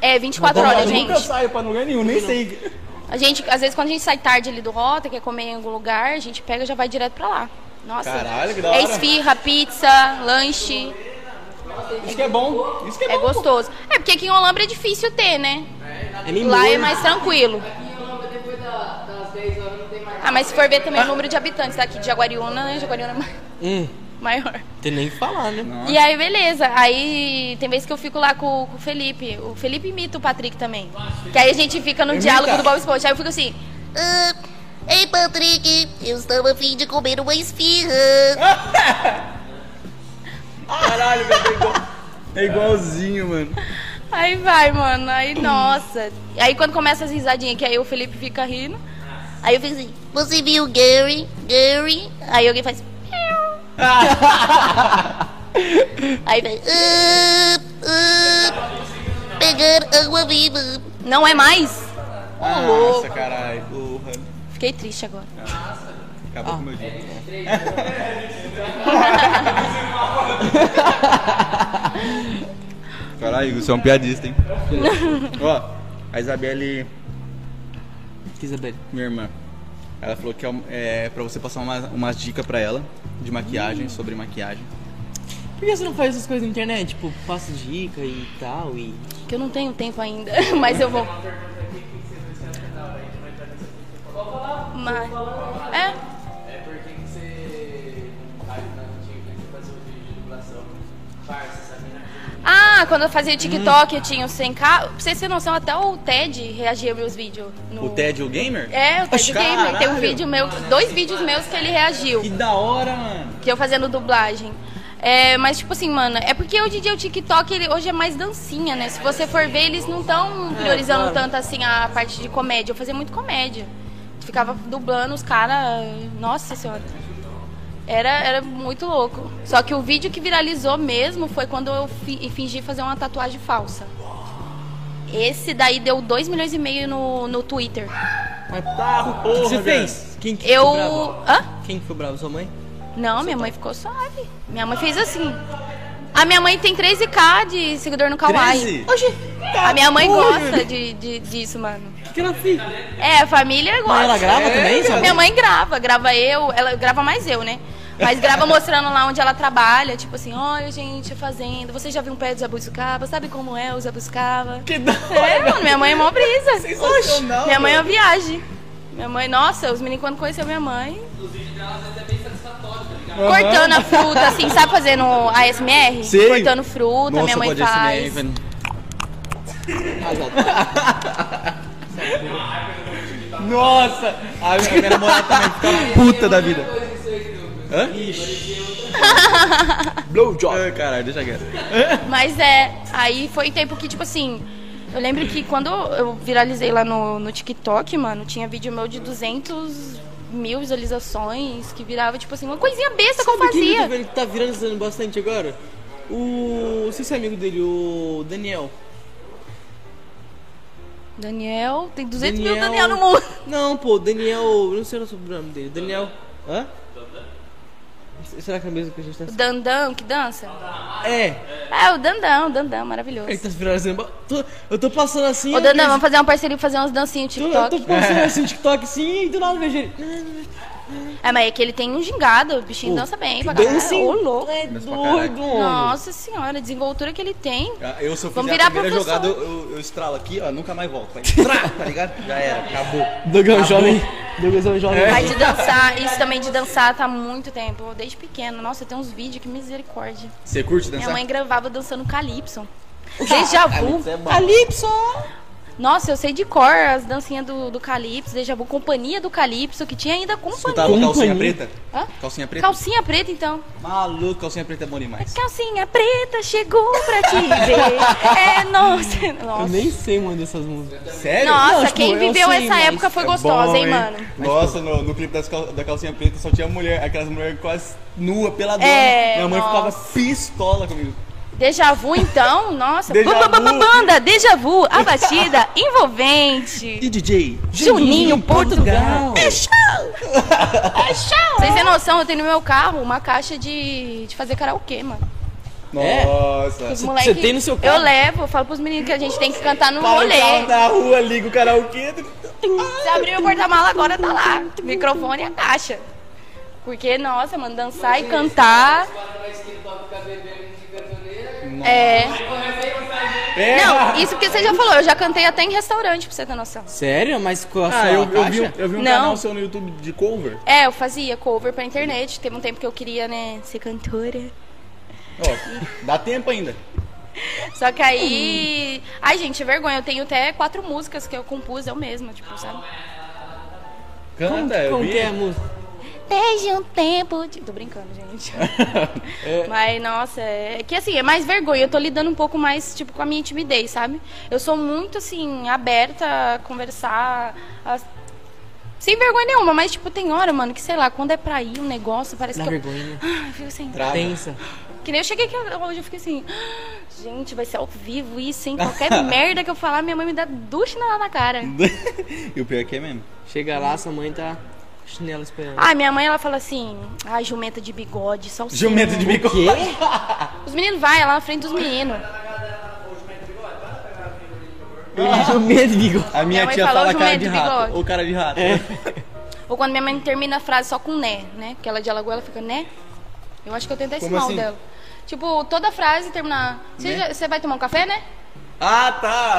É 24 horas, Eu nunca gente. saio pra lugar nenhum, nem sei. A gente, às vezes, quando a gente sai tarde ali do Rota, quer comer em algum lugar, a gente pega e já vai direto pra lá. Nossa. Caralho, que da É hora. esfirra, pizza, lanche. Isso que é bom. Isso que é, É bom. gostoso. É porque aqui em Olambra é difícil ter, né? É meio Lá é mais tranquilo. Ah, mas se for ver também o número de habitantes daqui de Jaguariúna, né? Jaguariúna é Hum, maior. tem nem que falar, né? E aí, beleza. Aí tem vezes que eu fico lá com, com o Felipe. O Felipe imita o Patrick também. Que aí a gente fica no diálogo do Bob Esponja. Aí eu fico assim. Ah, ei, Patrick, eu estava a fim de comer uma esfirra. Caralho, velho. É, igual... é igualzinho, mano. Aí vai, mano. Aí, nossa. Aí quando começa as risadinhas, que aí o Felipe fica rindo. Aí eu fico assim. Você viu Gary? Gary? Aí alguém faz. aí vai. Ah, ah, pegar água viva. Não é mais? Louco. Nossa, caralho. Porra. Fiquei triste agora. Acabou com o meu dia. Caralho, você é um piadista, hein? Ó, a Isabelle, Que Isabelle. minha irmã, ela falou que é, é pra você passar uma, umas dicas pra ela de maquiagem, sobre maquiagem. Por que você não faz essas coisas na internet? Tipo, passa dica e tal e... Que eu não tenho tempo ainda, mas eu vou. Mas. É? É porque você não tá na que fazer o vídeo de dublação. Parça. Ah, quando eu fazia TikTok, eu tinha o 100k. Pra vocês terem noção, até o Ted reagia aos meus vídeos. no- O Ted, o gamer? É, o Ted Oxe, Gamer. Tem um caralho. vídeo meu, dois vídeos meus que ele reagiu. Que da hora, mano. Que eu fazendo dublagem. É, mas, tipo assim, mano, é porque hoje em dia o TikTok ele, hoje é mais dancinha, né? Se você for ver, eles não estão priorizando claro. tanto assim a parte de comédia. Eu fazia muito comédia. Ficava dublando os caras. Nossa senhora. Era, era muito louco. Só que o vídeo que viralizou mesmo foi quando eu fi- fingi fazer uma tatuagem falsa. Esse daí deu 2 milhões e meio no, no Twitter. Mas tá, o que você fez? Quem que Eu. ficou bravo? Hã? Quem que ficou bravo? Sua mãe? Não, minha mãe ficou suave. Minha mãe fez assim. A minha mãe tem 13k de seguidor no Kawaii. 13? Oxi! A minha mãe porra. gosta de, de- disso, mano. O que, que ela fez? É, a família gosta. Mas ela grava também, sua Minha mãe grava, grava eu, ela grava mais eu, né? Mas grava mostrando lá onde ela trabalha, tipo assim, olha gente, fazendo. Você já viu um pé de jabuticaba? Sabe como é o jabuticaba? Que da É, mano, minha mãe é mó brisa. Sensacional, Minha mãe é uma viagem. Minha mãe, nossa, os meninos quando conheceram minha mãe. Cortando a fruta, assim, sabe fazendo ASMR? Sei. Cortando fruta, Nossa, minha mãe ASMR, faz. velho. Nossa! A minha, namorada também fica puta da vida. Hã? Blowjob. Ah, caralho, deixa quieto. Mas é, aí foi tempo que, tipo assim, eu lembro que quando eu viralizei lá no, no TikTok, mano, tinha vídeo meu de 200 mil visualizações, que virava, tipo assim, uma coisinha besta que eu Sabe quem eu fazia. vendo que tá viralizando bastante agora? O. Não sei se é amigo dele, o Daniel. Daniel, tem 200 mil Daniel no mundo. Não, pô, Daniel. Não sei o sobrenome dele. Daniel. Hã? Será que é mesmo que a gente tá. O Dandão, que dança? É, É, o Dandão, o Dandão, maravilhoso. ele tá viralizando. ba- tô- Eu tô passando assim. Ô, eu Dandão, vejo- vamos fazer uma parceria fazer umas dancinhas no Eu tô passando assim, TikTok e do nada eu vejo ele. É, mas é que ele tem um gingado, o bichinho dança bem pra caralho. Dança? Ô, louco. É doido. Nossa senhora, a desenvoltura que ele tem. Ah, Eu, se eu Vamos fizer a virar primeira professor. jogada, eu, eu, eu estralo aqui, ó, nunca mais volto. Vai, tá ligado? Já era, acabou. Dogão jovem. Dogão jovem. Mas de dançar, isso também de dançar tá há muito tempo, desde pequeno. Nossa, tem uns vídeos que misericórdia. Você curte Minha dançar? mãe gravava dançando Calypso. Déjà vu. é bom. Calypso! Nossa, eu sei de cor as dancinhas do, do Calypso, Déjà vu, Companhia do Calypso, que tinha ainda companhia. Escutava calcinha Companhia. preta? Hã? Calcinha preta? Calcinha preta, então. Maluco, calcinha preta é bom demais. Calcinha preta chegou pra te ver. É, nossa. Eu Nossa. nem sei, mano, dessas músicas. Sério? Nossa, Não, tipo, quem eu viveu essa época foi É gostosa, bom, hein, mano? Nossa, no, no clipe das cal- da calcinha preta só tinha mulher, aquelas mulheres quase nua, peladona. É, Minha mãe ficava nossa. pistola comigo. Déjà vu, então? Nossa. Vu. Banda, déjà vu, a batida envolvente. E DJ? Juninho, Portugal. É show! É show! Vocês têm noção, eu tenho no meu carro uma caixa de, de fazer karaokê, mano. É? Nossa. Os moleque, tem no seu carro? Eu levo, eu falo pros meninos que a gente tem que cantar no Para rolê. na rua, liga o karaokê. Se abrir o porta-mala agora tá lá. Microfone e a caixa. Porque, nossa, mano, dançar e cantar. É. É. Não, isso porque você já falou, eu já cantei até em restaurante, pra você ter noção. Sério? Mas com a Ah, sua eu, eu vi, um- eu vi um Não. canal seu no YouTube de cover. É, eu fazia cover pra internet. Teve um tempo que eu queria, né, ser cantora. Ó, dá tempo ainda. Só que aí. Ai, gente, vergonha. Eu tenho até quatro músicas que eu compus eu mesma, tipo, sabe? Canta, eu Como vi. que é a música? Desde um tempo. De... Tô brincando, gente. Mas, nossa, é que assim, é mais vergonha. Eu tô lidando um pouco mais, tipo, com a minha timidez, sabe? Eu sou muito, assim, aberta a conversar. a- Sem vergonha nenhuma, mas, tipo, tem hora, mano, que sei lá, quando é pra ir um negócio, parece Dá que eu. vergonha, né? Ah, eu fico assim. Trava. Tensa. Que nem eu cheguei aqui hoje, eu fiquei assim. "Ah, Gente, vai ser ao vivo isso, hein? Qualquer merda que eu falar, minha mãe me dá ducha na, na cara. e o pior é que é mesmo. Chega lá, sua mãe tá com chinelo esperando. Ai, minha mãe, ela fala assim, ai, jumenta de bigode, salsicha. Jumento de bico. Quê? Os meninos vai, ela na frente dos meninos. Jumento de bigode. A minha, Minha mãe tia falou fala cara de de rato. bigode. Ou cara de rato. Ou quando minha mãe termina a frase só com né, né? Porque ela é de Alagoa, ela fica né. Eu acho que eu tentei esse Como mal assim? dela. Tipo, toda frase terminar. Você, Né? já- vai tomar um café, né? Ah, tá.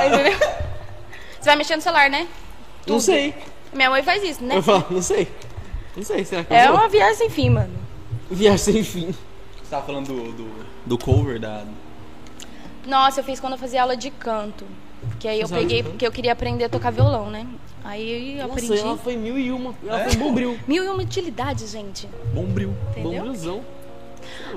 Você vai mexer no celular, né? Não sei. Minha mãe faz isso, né? Eu falo, não sei. Não sei, será que eu É uma viagem sem fim, mano. Viagem sem fim. Você tava falando do, do, do cover da. Nossa, eu fiz quando eu fazia aula de canto. Porque aí eu de peguei, canto? porque eu queria aprender a tocar violão, né? Aí eu Nossa, aprendi. ela foi mil e uma. Ela foi bombril. Mil e uma utilidades, gente. Bombril. Entendeu? Bombrilzão.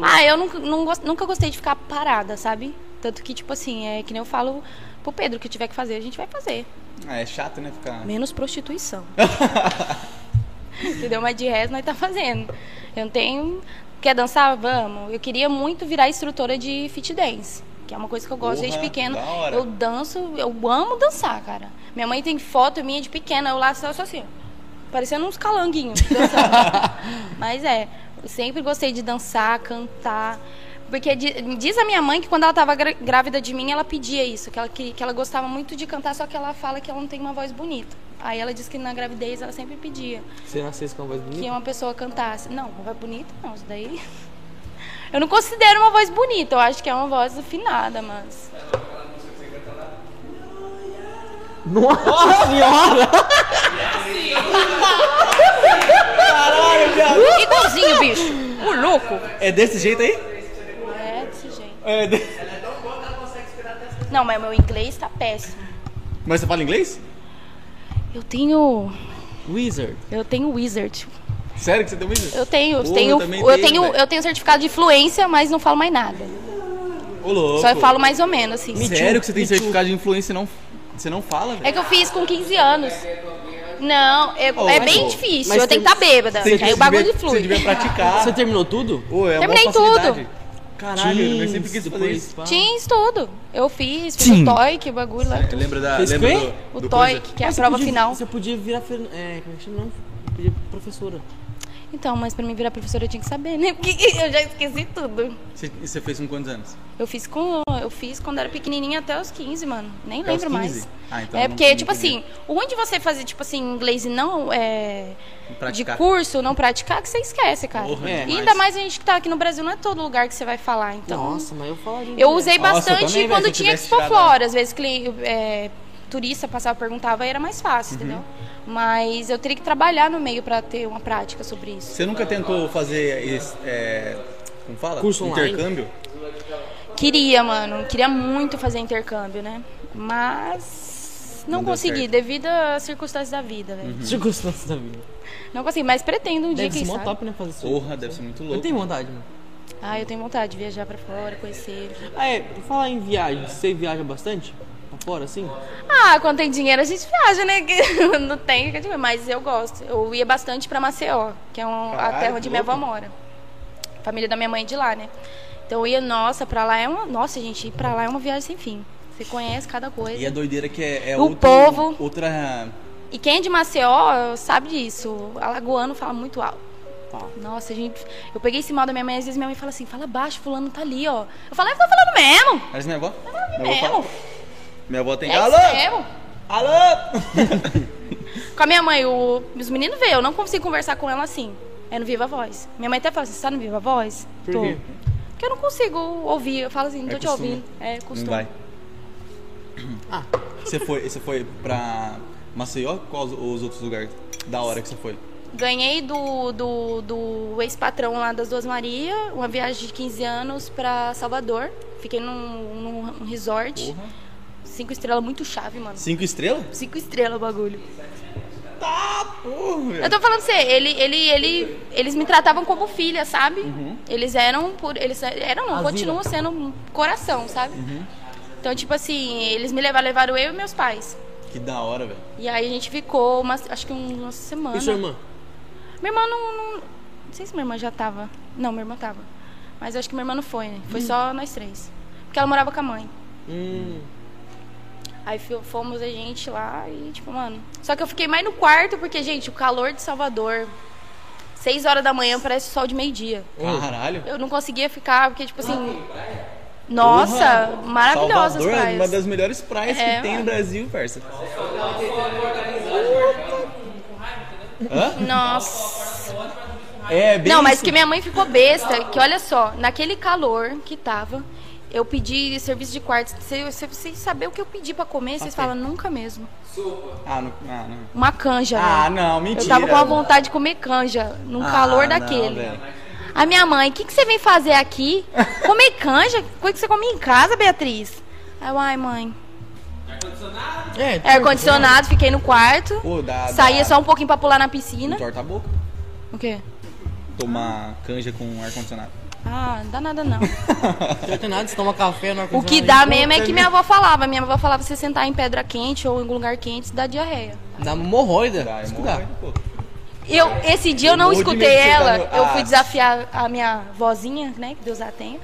Ah, eu nunca, não gos- nunca gostei de ficar parada, sabe? Tanto que, tipo assim, é que nem eu falo pro Pedro, que tiver que fazer, a gente vai fazer. Ah, é chato, né? Ficar. Menos prostituição. Entendeu? Mas de resto nós tá fazendo. Eu não tenho. Quer dançar? Vamos. Eu queria muito virar instrutora de fit dance. Que é uma coisa que eu gosto desde Porra, pequena. da hora. Eu danço, eu amo dançar, cara. Minha mãe tem foto minha de pequena, eu lá só, só assim, parecendo uns calanguinhos dançando. Mas é, eu sempre gostei de dançar, cantar. Porque di- diz a minha mãe que quando ela estava grávida de mim, ela pedia isso, que ela, que, que ela gostava muito de cantar, só que ela fala que ela não tem uma voz bonita. Aí ela disse que na gravidez ela sempre pedia Você nascesse com uma voz que bonita? uma pessoa cantasse. Não, uma voz bonita não, isso daí. Eu não considero uma voz bonita, eu acho que é uma voz afinada, mas. Nossa senhora! Igualzinho, bicho! O louco! É desse jeito aí? É desse jeito. É de... Não, mas meu inglês tá péssimo. Mas você fala inglês? Eu tenho. Wizard. Eu tenho wizard. Sério que você tem isso? Eu tenho, Pô, tenho, eu eu, tenho, tenho, eu, tenho certificado de fluência, mas não falo mais nada. Ô, louco. Só eu falo mais ou menos, assim. Sério que você tem Me too. certificado de influência e não, você não fala, velho? É que eu fiz com 15 anos. Não, é, Oh, é bem difícil. mas eu tenho que estar bêbada. Tem que- Aí o bagulho devia- flui. Você devia praticar. Você terminou tudo? Pô, é Terminei tudo. Caralho, eu sempre quis fazer isso. Tinha tudo. Eu fiz, fiz Sim. o TOEIC, o bagulho lá. Lembra da. Fez lembra do, O do TOEIC, coisa? que é a Mas prova podia- final. Você podia virar. É, como é que chama? Não, podia professora. Então, mas pra mim virar professora eu tinha que saber, né? Porque eu já esqueci tudo. Você, e você fez com quantos anos? Eu fiz com. Eu fiz quando era pequenininha até os 15, mano. Nem Até os lembro 15? mais. Ah, então é não- porque, não tipo assim, o ruim de você fazer, tipo assim, inglês e não é, de Praticar. curso, não praticar, que você esquece, cara. Porra, e demais. ainda mais a gente que tá aqui no Brasil, não é todo lugar que você vai falar, então. Nossa, mas eu falaria. Eu usei Nossa, eu bastante também, quando tinha Expo fora. Às vezes, cli- é, turista passava, perguntava, aí era mais Uhum. fácil, entendeu? Mas eu teria que trabalhar no meio pra ter uma prática sobre isso. Você nunca tentou fazer esse, é, como fala? Curso online? Intercâmbio? Queria, mano. Queria muito fazer intercâmbio, né? Mas não, Não consegui, certo. devido às circunstâncias da vida, velho. Circunstâncias da vida. Não consegui, mas pretendo um dia, Deve quem ser mó sabe. top, né? Fazer isso. Porra, deve ser muito louco. Eu tenho vontade, mano. Ah, eu tenho vontade de viajar pra fora, conhecer. Ah, é, por falar em viagem, você viaja bastante? Pra fora, assim? Ah, quando tem dinheiro a gente viaja, né? Não tem, mas eu gosto. Eu ia bastante pra Maceió, que é um, a Caralho, terra onde minha avó mora. A família da minha mãe é de lá, né? Então eu ia, nossa, pra lá é uma. Nossa, gente, ir pra lá é uma viagem sem fim. Você conhece cada coisa. E a doideira que é, é O outro- povo. outra... E quem é de Maceió sabe disso. Alagoano fala muito alto. Nossa, gente. Eu peguei esse mal da minha mãe, às vezes minha mãe fala assim, fala baixo, fulano tá ali, ó. Eu falo, eu tô falando mesmo. Parece minha avó? Minha avó, Mesmo. Minha avó tem... É Alô! Alô! Com a minha mãe, o, os meninos veem, eu não consigo conversar com ela assim. É no Viva Voz. Minha mãe até fala assim, você tá no Viva Voz? Por Tô. quê? Porque eu não consigo ouvir. Eu falo assim, não É tô te costume. ouvindo. É Não costume. vai. Ah. Você foi, você foi pra Maceió? Quais os outros lugares da hora que você foi? Ganhei do, do, do ex-patrão lá das Duas Maria, uma viagem de 15 anos pra Salvador. Fiquei num, num resort. Porra. Cinco estrelas, muito chave, mano. Cinco estrelas? Cinco estrelas o bagulho. Porra, velho. Eu tô falando pra você, ele, ele, ele, eles me tratavam como filha, sabe? Uhum. Eles eram por. Eles eram, não, continuam sendo um coração, sabe? Uhum. Então, tipo assim, eles me levaram, levaram eu e meus pais. Que da hora, velho. E aí a gente ficou uma, acho que uma semana. E sua irmã? Minha irmã não, não. Não sei se minha irmã já tava. Não, minha irmã tava. Mas eu acho que minha irmã não foi, né? Foi só nós três. Porque ela morava com a mãe. Hum. Aí fo- fomos a gente lá e, tipo, mano. Só que eu fiquei mais no quarto, porque, gente, o calor de Salvador. Seis horas da manhã parece sol de meio-dia. Caralho. Eu não conseguia ficar, porque, tipo assim. Nossa, Porra. maravilhosas Salvador é praias. uma das melhores praias É, que tem no. Brasil, parça. Hã? Nossa. É, bem Não, mas isso. que minha mãe ficou besta, que olha só, naquele calor que tava, eu pedi serviço de quarto. Se se vocês saber o que eu pedi pra comer, vocês falam nunca mesmo. Ah, não, ah, não. Uma canja, Ah, velho. não, mentira. Eu tava com a vontade de comer canja, num Ah, calor daquele. a minha mãe, o que, que você vem fazer aqui? Comer canja? Coisa que você come em casa, Beatriz? Aí eu, ai, mãe. É, É ar-condicionado, fiquei no quarto. Pô, dá, Saía dá... só um pouquinho pra pular na piscina. Torta a boca. O quê? Tomar canja com ar-condicionado. Ah, não dá nada não. Não tem nada, você toma café no O que dá mesmo é que minha avó falava. Minha avó falava você sentar em pedra quente ou em algum lugar quente, dá diarreia. Dá hemorroida. Dá, é pô. Eu, esse dia eu não escutei ela, tá eu Ah. fui desafiar a minha vozinha, né, que Deus a tenha.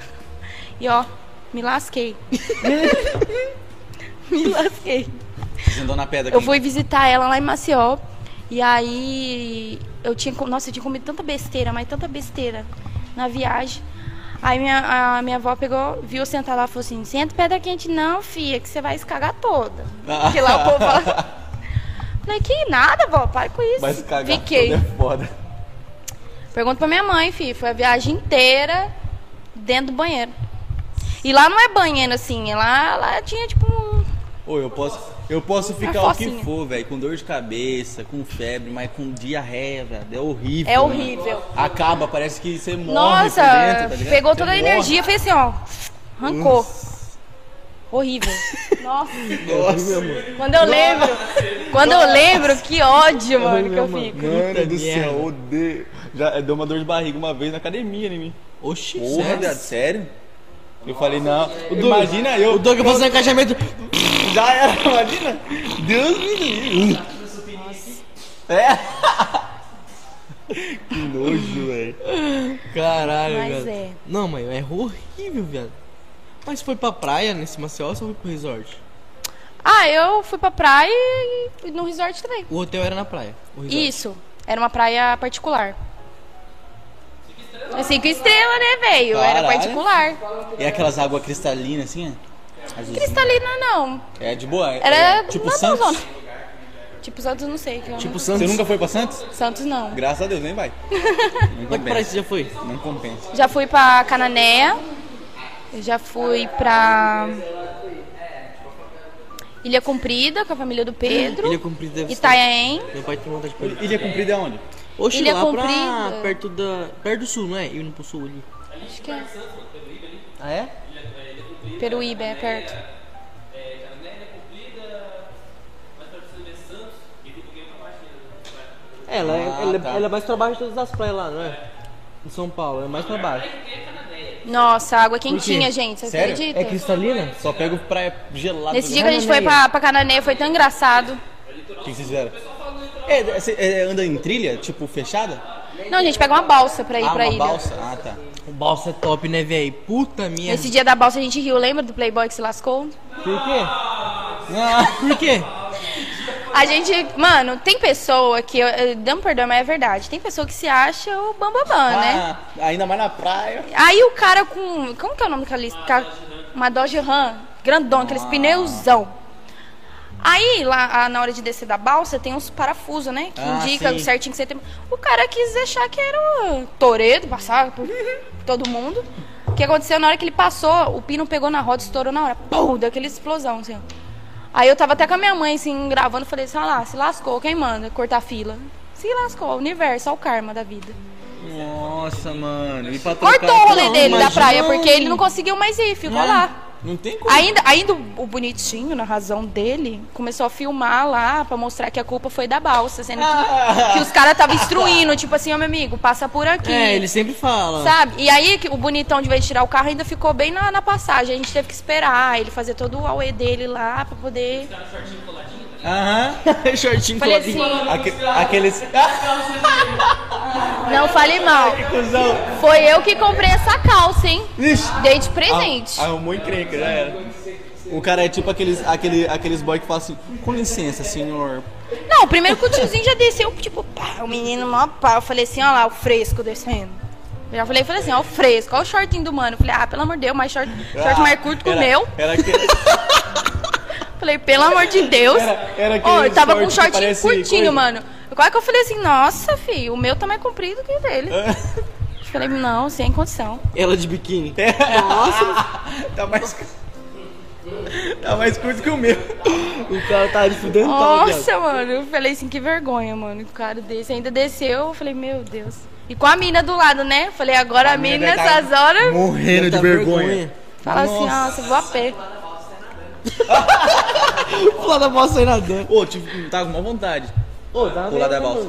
E ó, me lasquei. me lasquei. Você andou na pedra Eu fui visitar ela lá em Maceió. E aí eu tinha, nossa, eu tinha comido tanta besteira, mas tanta besteira na viagem. Aí minha, a minha avó pegou, viu sentar lá e falou assim: senta pedra quente, não, filha, que você vai escagar toda. Porque lá o povo fala. Falei, que nada, vó, para com isso. Mas cagar Fiquei. todo é foda. Pergunta pra minha mãe, filho. Foi a viagem inteira dentro do banheiro. E lá não é banheiro assim, lá, lá tinha tipo um. Ô, eu posso, eu posso ficar o que for, velho, com dor de cabeça, com febre, mas com diarreia, velho, é horrível. É mano. horrível. Acaba, parece que você morre Nossa, por dentro, tá pegou Você toda a morre. energia, fez assim, ó. Arrancou. Horrível. Nossa. Nossa, Quando eu lembro, quando eu lembro, que ódio, mano, que eu fico. mano do céu, odeio. Já deu uma dor de barriga uma vez na academia em mim. Oxi, Porra, sério? sério? Eu falei, não. Imagina eu. O Doug fazendo encaixamento. Já era, imagina. Deus me livre. É. que nojo, velho. Caralho, Mas é. Não, mãe, é horrível, viado. Mas foi pra praia nesse Maceió ou só foi pro resort? Ah, eu fui pra praia e no resort também. O hotel era na praia. Isso. Era uma praia particular. É cinco estrelas, né, velho? Era particular. E aquelas águas cristalinas assim, ó. Azulzinha. Cristalina, não. É de boa. é- Era é tipo Santos. não, não. Tipo Santos, não sei. que eu Tipo não- Santos. Você nunca foi pra Santos? Praia não. Graças a Deus, nem vai. Não compensa. você já foi? Não compensa. Já fui pra Cananéia. Já fui pra Ilha Comprida com a família do Pedro. Ilha Comprida deve ser. Itanhaém. Meu pai tem vontade de ir. Ilha Comprida é onde? Oxi, Ilha lá pra Comprida. perto da... Perto do sul, não é? Indo pro sul ali. Acho que é. Ah, é? Peruíbe, é perto. É, ela, é, Ah, ela, é- tá. ela é mais pra baixo de todas as praias lá, não é? Em São Paulo, é mais pra baixo. Nossa, água quentinha, gente. Você Sério? acredita? É cristalina? Só pego praia gelada. Nesse dia que a gente foi pra, pra Cananéia foi tão engraçado. O que vocês fizeram? É, você é, anda em trilha, tipo, fechada? Não, a gente pega uma balsa pra ir ah, pra uma ilha. balsa? Ah, tá. O balsa é top, né, velho? Puta minha. Nesse dia da balsa a gente riu, lembra do Playboy que se lascou? Por quê? Ah, Por quê? A gente, mano, tem pessoa que, eu- eu- me perdoa, mas é verdade. Tem pessoa que se acha o bambambam, né? ah, ainda mais na praia. Aí o cara com. Como que é o nome daquele. ca- Uma Dodge Ram, grandão, aqueles pneuzão. Aí, lá ah, na hora de descer da balsa, tem uns parafusos, né? Que Ah, indica sim. certinho que você tem. O cara quis achar que era o Toredo, passava por todo mundo. O que aconteceu na hora que ele passou, o pino pegou na roda, estourou na hora. Pum, deu aquela explosão, assim, ó. Aí eu tava até com a minha mãe, assim, gravando, falei assim, ah lá, se lascou, quem manda cortar a fila? Se lascou, o universo, é o karma da vida. Nossa, mano. Cortou o rolê Não, dele da praia, porque ele não conseguiu mais ir, ficou É, lá. Não tem como. Ainda, ainda o bonitinho, na razão dele, começou a filmar lá pra mostrar que a culpa foi da balsa, sendo que, que os caras estavam instruindo, tipo assim, ó meu amigo, passa por aqui. É, ele sempre fala. Sabe? E aí que o bonitão, de vez de tirar o carro, ainda ficou bem na, na passagem. A gente teve que esperar ele fazer todo o auê dele lá pra poder. Aham. Shortinho Falei coladinho. assim, Aque- Aqueles. não fale mal. Foi eu que comprei essa calça, hein? Ixi. Dei de presente. Ah, Arrumou encrenca, já era. O cara é tipo aqueles, aquele, aqueles boy que fala assim, com licença, senhor. Não, primeiro que o tiozinho já desceu, tipo, pá, o menino mó pá. Eu falei assim, ó lá, o fresco descendo. Eu já falei, falei assim, ó, o fresco, ó o shortinho do mano. Eu falei, ah, pelo amor de Deus, mais short, short mais curto que o meu. Era, aquele, Falei, pelo amor de Deus. Era- era Ó, aquele eu tava com um shortinho parece curtinho, coisa. mano. Quase que eu falei assim, nossa, filho, o meu tá mais comprido que o dele. Falei, não, sem condição. Ela de biquíni. tá mais. Tá mais curto que o meu. O cara tá de fudental, viado. Nossa, mano, eu falei assim, que vergonha, mano. O cara desse ainda desceu, eu falei, meu Deus. E com a mina do lado, né? Falei, agora a, mina deve tá nessas horas Morrendo de vergonha. fala assim, nossa, vou a pé. Pula da balsa aí nadando. Ô, tive, tava com uma vontade. Ô, tá Pular da balsa.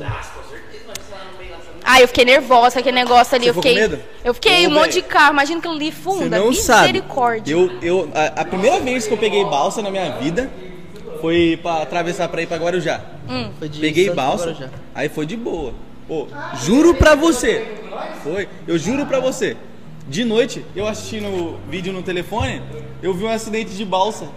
Ai, eu fiquei nervosa, aquele negócio ali. Você eu ficou fiquei. com medo? Eu fiquei Ô, um monte de carro. Imagina aquilo ali Você funda. não sabe. Misericórdia. Eu, eu, a, a primeira vez que eu peguei balsa na minha vida foi pra atravessar pra ir pra Guarujá. Foi de Peguei Santos balsa, Guarujá. aí foi de boa. Ô, juro pra você. Foi, eu juro pra você. De noite, eu assistindo o vídeo no telefone, eu vi um acidente de balsa.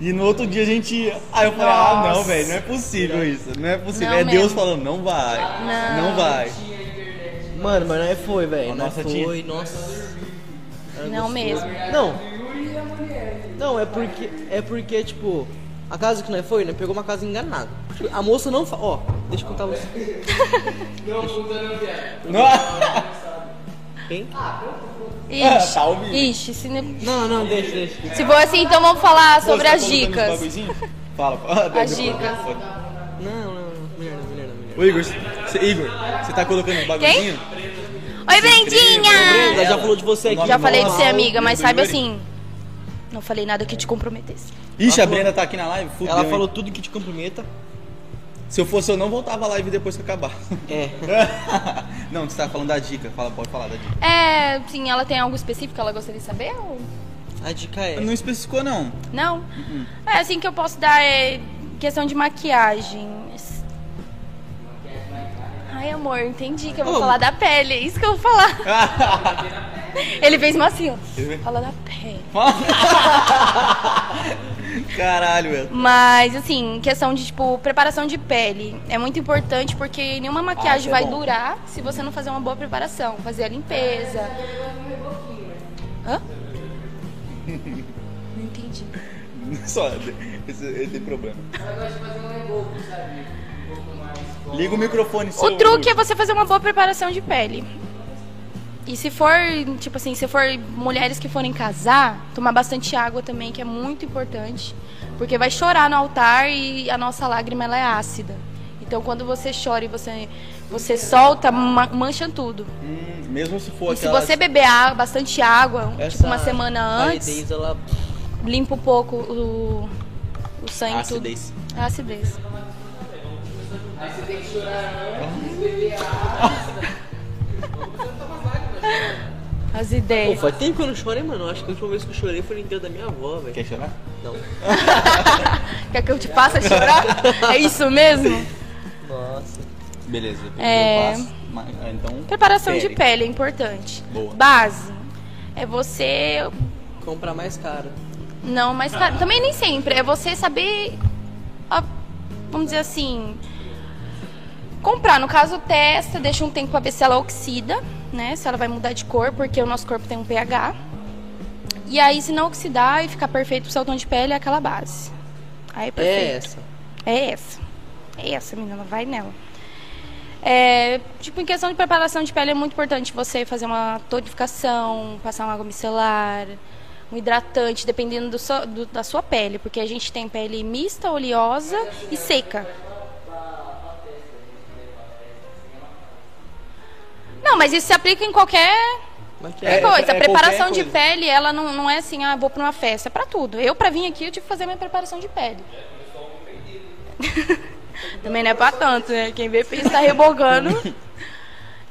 E no outro dia a gente ia. Aí eu falei, ah não, Nossa. velho, não é possível isso. Não é possível. Não é Deus mesmo. falando, não vai. Não. Não, vai. Mano, mas não é foi, velho. Não Nossa, foi, nossa. Não mesmo. Não. Não, é porque. É porque, tipo, a casa que nós foi, né? Pegou uma casa enganada. A moça não fa... Ó, deixa eu contar você. Não. Quem? Ixi, Tá ao vivo. ixi se, ne- Não, não, deixa, deixa. se for assim, então vamos falar sobre Você as tá os dicas. Fala, fala. As dicas. Não, não, não. Melhor não, melhor não, melhor. Ô Igor, você, Igor, você tá colocando os bagulhozinhos? Oi, Brendinha! Brenda, já falou de você aqui. Já falei de ser amiga, mas sabe assim. Não falei nada que te comprometesse. Ixi, a Brenda tá aqui na live? Fudeu, Ela hein? falou tudo que te comprometa. Se eu fosse eu não voltava a live depois que acabar. É. não, você tá falando da dica. Fala, pode falar da dica. É, sim, ela tem algo específico que ela gostaria de saber? Ou... A dica é. Não especificou, não. Não? É, assim que eu posso dar é questão de maquiagem. Ai, amor, entendi que eu vou Ô. falar da pele, é isso que eu vou falar. Ele fez ó. Fala da pele. Caralho, velho. Mas, assim, questão de, tipo, preparação de pele. É muito importante porque nenhuma maquiagem isso é vai durar se você não fazer uma boa preparação. Fazer a limpeza. Hã? Não entendi. Só, esse, esse tem problema. Ela gosta de fazer um reboco, sabe? Um pouco mais. Liga o microfone seu. O truque é você fazer uma boa preparação de pele. E se for, tipo assim, se for mulheres que forem casar, tomar bastante água também, que é muito importante. Porque vai chorar no altar e a nossa lágrima ela é ácida. Então quando você chora e você, você solta, ma- mancha tudo. Hum, mesmo se for E se você beber água, bastante água, tipo uma semana antes, Validez, ela. limpa um pouco o, o sangue Acidez. tudo. A acidez. Aí você tem que chorar antes, beber água. As Pô, ideias. faz tempo que eu não chorei, mano. Acho que a última vez que eu chorei foi no enterro da minha avó, velho. Quer chorar? Não. Quer que eu te faça chorar? é isso mesmo? Nossa. Beleza. É. ah, Então, Preparação de pele. pele é importante. Boa. Base. É você. Comprar mais caro. Não, mas claro, também nem sempre. É você saber. Vamos dizer assim. Comprar. No caso, testa, deixa um tempo pra ver se ela oxida, né? Se ela vai mudar de cor, porque o nosso corpo tem um pH. E aí, se não oxidar e ficar perfeito pro seu tom de pele, é aquela base. Aí é É perfeito. essa. É essa. É essa, menina, vai nela. É, tipo, em questão de preparação de pele é muito importante você fazer uma tonificação, passar uma água micelar, um hidratante, dependendo do so- do- da sua pele, porque a gente tem pele mista, oleosa e seca. Não, mas isso se aplica em qualquer É, coisa. é a preparação de coisa. pele, ela não, não é assim, ah, vou pra uma festa, é pra tudo. Eu, pra vir aqui, eu tive que fazer minha preparação de pele. Também não é pra tanto, né? Quem vê pensa tá rebogando.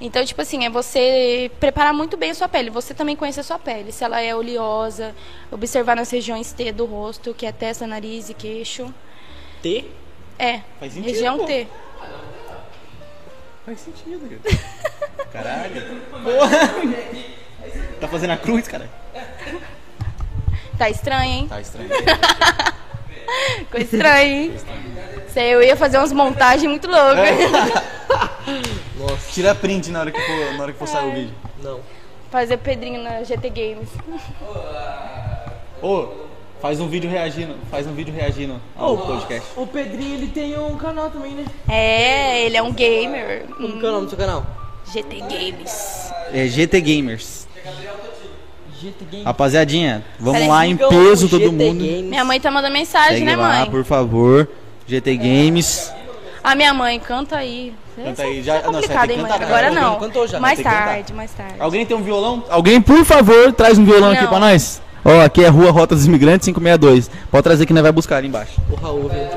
Então, tipo assim, é você preparar muito bem a sua pele. Você também conhecer a sua pele. Se ela é oleosa, observar nas regiões T do rosto, que é testa, nariz e queixo. T? É, Faz sentido, região pô. T. Faz sentido. Caralho. Porra. Tá fazendo a cruz, cara? Tá estranho, hein? Tá estranho. Ficou estranho, hein? Sei, eu ia fazer umas montagens muito loucas. Nossa. Tira print na hora que for, na hora que for sair o vídeo. Não. Fazer Pedrinho na GT Games. Ô, faz um vídeo reagindo. Faz um vídeo reagindo ao podcast. O Pedrinho, ele tem um canal também, né? É, ele é um gamer. Como que é o nome do seu canal? GT Games. É GT Gamers. GT Game. Rapaziadinha, vamos Peraí, lá em peso todo GT mundo. Games. Minha mãe tá mandando mensagem, Segue né, lá, mãe? por favor. GT Games. A minha mãe, canta aí. Canta Isso aí, é- já- é não, complicado, hein, mãe? cantar, Agora não. Cantou já, mais que cantar. tarde, mais tarde. Alguém tem um violão? Alguém, por favor, traz um violão aqui Não. pra nós. Ó, aqui é Rua Rota dos Imigrantes 562. Pode trazer que nós vai buscar ali embaixo. O Raul veio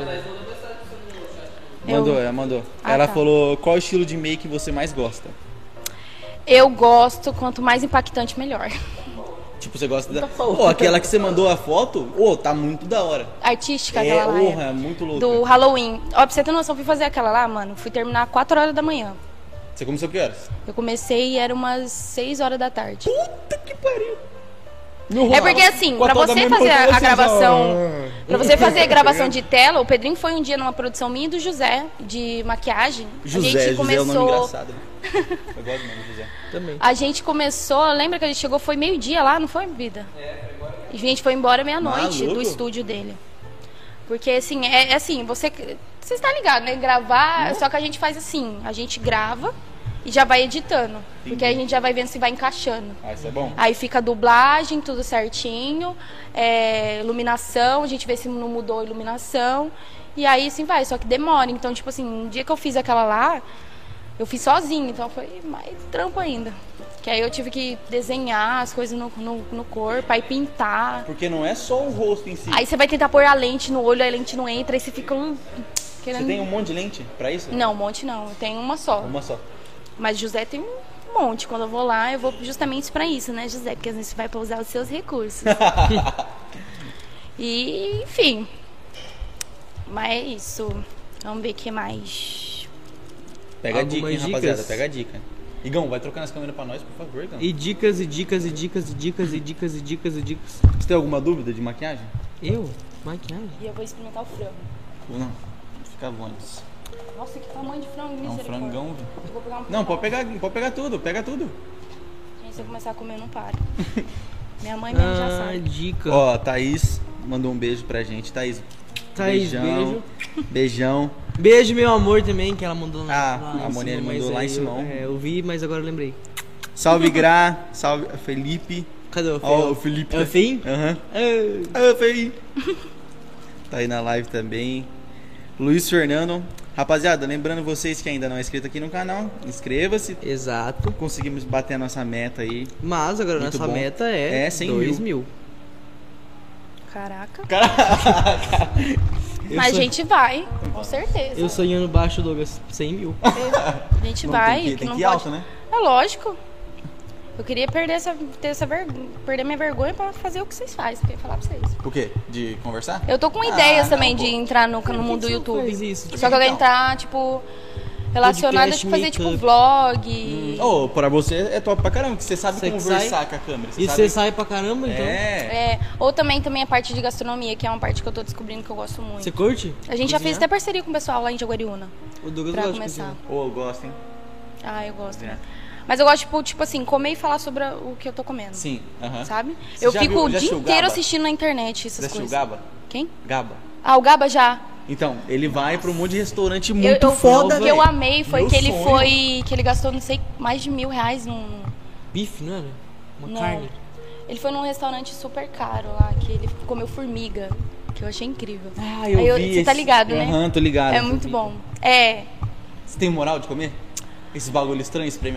entrar. Eu- Mandou, ela mandou. Ah, ela tá. falou qual estilo de make você mais gosta. Eu gosto, quanto mais impactante, melhor. Tipo, você gosta da. Pô, aquela que você mandou a foto, ô, tá muito da hora. Artística, É, aquela lá. porra, é. é muito louco. Do Halloween. Ó, pra você ter noção, eu fui fazer aquela lá, mano. Fui terminar 4 horas da manhã. Você começou que horas? Eu comecei e era umas 6 horas da tarde. Puta que pariu. É porque assim, pra você fazer a, a gravação, pra você fazer a gravação de tela, o Pedrinho foi um dia numa produção minha e do José de maquiagem. José, a gente José é um nome começou, engraçado. né? Eu gosto do nome José. Também. a gente começou, lembra que a gente chegou foi meio-dia lá, não foi, vida? E a gente foi embora meia-noite do estúdio dele. Porque assim, é, é assim, você você está ligado, né? Gravar, só que a gente faz assim, a gente grava e já vai editando, porque aí a gente já vai vendo se vai encaixando. Ah, isso é bom. Aí fica a dublagem, tudo certinho, é, iluminação, a gente vê se não mudou a iluminação. E aí assim vai, só que demora. Então, tipo assim, um dia que eu fiz aquela lá, eu fiz sozinho, então foi mais trampo ainda. Que aí eu tive que desenhar as coisas no, no, no corpo, aí pintar. Porque não é só o rosto em si. Aí você vai tentar pôr a lente no olho, a lente não entra, aí você fica Você querendo. tem um monte de lente pra isso? Não, um monte não. Eu tenho uma só. Uma só. Mas José tem um monte. Quando eu vou lá, eu vou justamente pra isso, né, José? Porque às vezes você vai pra usar os seus recursos. e, enfim. Mas é isso. Vamos ver o que mais. Pega a dica, hein, rapaziada. Pega a dica. Igão, vai trocando as câmeras pra nós, por favor, Igão. E dicas, e dicas, e dicas, e dicas, e dicas, e dicas, e dicas. Você tem alguma dúvida de maquiagem? Eu? Maquiagem? E eu vou experimentar o frango. Não? Fica longe. Nossa, que tamanho de frango, É um frangão, um Não, pode pegar, pode pegar tudo, pega tudo. Gente, se eu começar a comer, eu não paro. Minha mãe mesmo já Ah, sabe. dica. Ó, a Thaís mandou um beijo pra gente. Thaís, Thaís, beijão. Beijão. Beijo, meu amor, também, que ela mandou lá. Ah, lá a cima, mandou lá em aí Simão. Eu, é, eu vi, mas agora eu lembrei. Salve Gra, salve Felipe. Cadê o Ó, o Felipe. É o Fim? Aham. Ah, Ah, Fei. Tá aí na live também. Luiz Fernando. Rapaziada, lembrando vocês que ainda não é inscrito aqui no canal, inscreva-se. Exato. Conseguimos bater a nossa meta aí. Mas agora Muito nossa bom. meta é, É 100 2 mil. mil. Caraca. Eu Mas a sou- gente vai, com certeza. Eu sonhando baixo, Douglas. 100 mil. A gente Não, vai. tem que, que tem não que ir pode... alto, né? É lógico. Eu queria perder essa, ter essa vergonha, perder minha vergonha pra fazer o que vocês fazem, queria falar pra vocês. O quê? De conversar? Eu tô com Ah, ideias não, também pô. de entrar no, no mundo do YouTube. isso? Só que eu quero Então. entrar, tipo, relacionada, Podcast, tipo, fazer tipo make-up. vlog. Ô, pra você é top pra caramba, que você sabe Você conversar sai. com a câmera. E você sai pra caramba, então? É. É, ou também, também a parte de gastronomia, que é uma parte que eu tô descobrindo que eu gosto muito. Você curte? A gente já fez Cozinhar? até parceria com o pessoal lá em Jaguariúna. O Douglas pra gosta começar. cozinhar. Ô, eu gosto, hein? Ah, eu gosto. É. Mas eu gosto, tipo, tipo assim, comer e falar sobre o que eu tô comendo. Sim. aham. Sabe? Você eu já fico viu- o já dia inteiro assistindo na internet Você essas assistiu coisas. Gaba? Quem? Gaba. Ah, o Gaba já. Então, ele vai pra um monte de restaurante Eu, muito eu, foda, O que eu amei foi Meu que ele sonho. foi. Que ele gastou, não sei, mais de mil reais num. Bife, não era? Uma Não. carne. Ele foi num restaurante super caro lá, que ele comeu formiga. Que eu achei incrível. Ah, eu Aí eu- vi você tá esse- ligado, né? Aham, tô ligado. é muito bom. É. Você tem moral de comer? Esses bagulho estranhos, espreme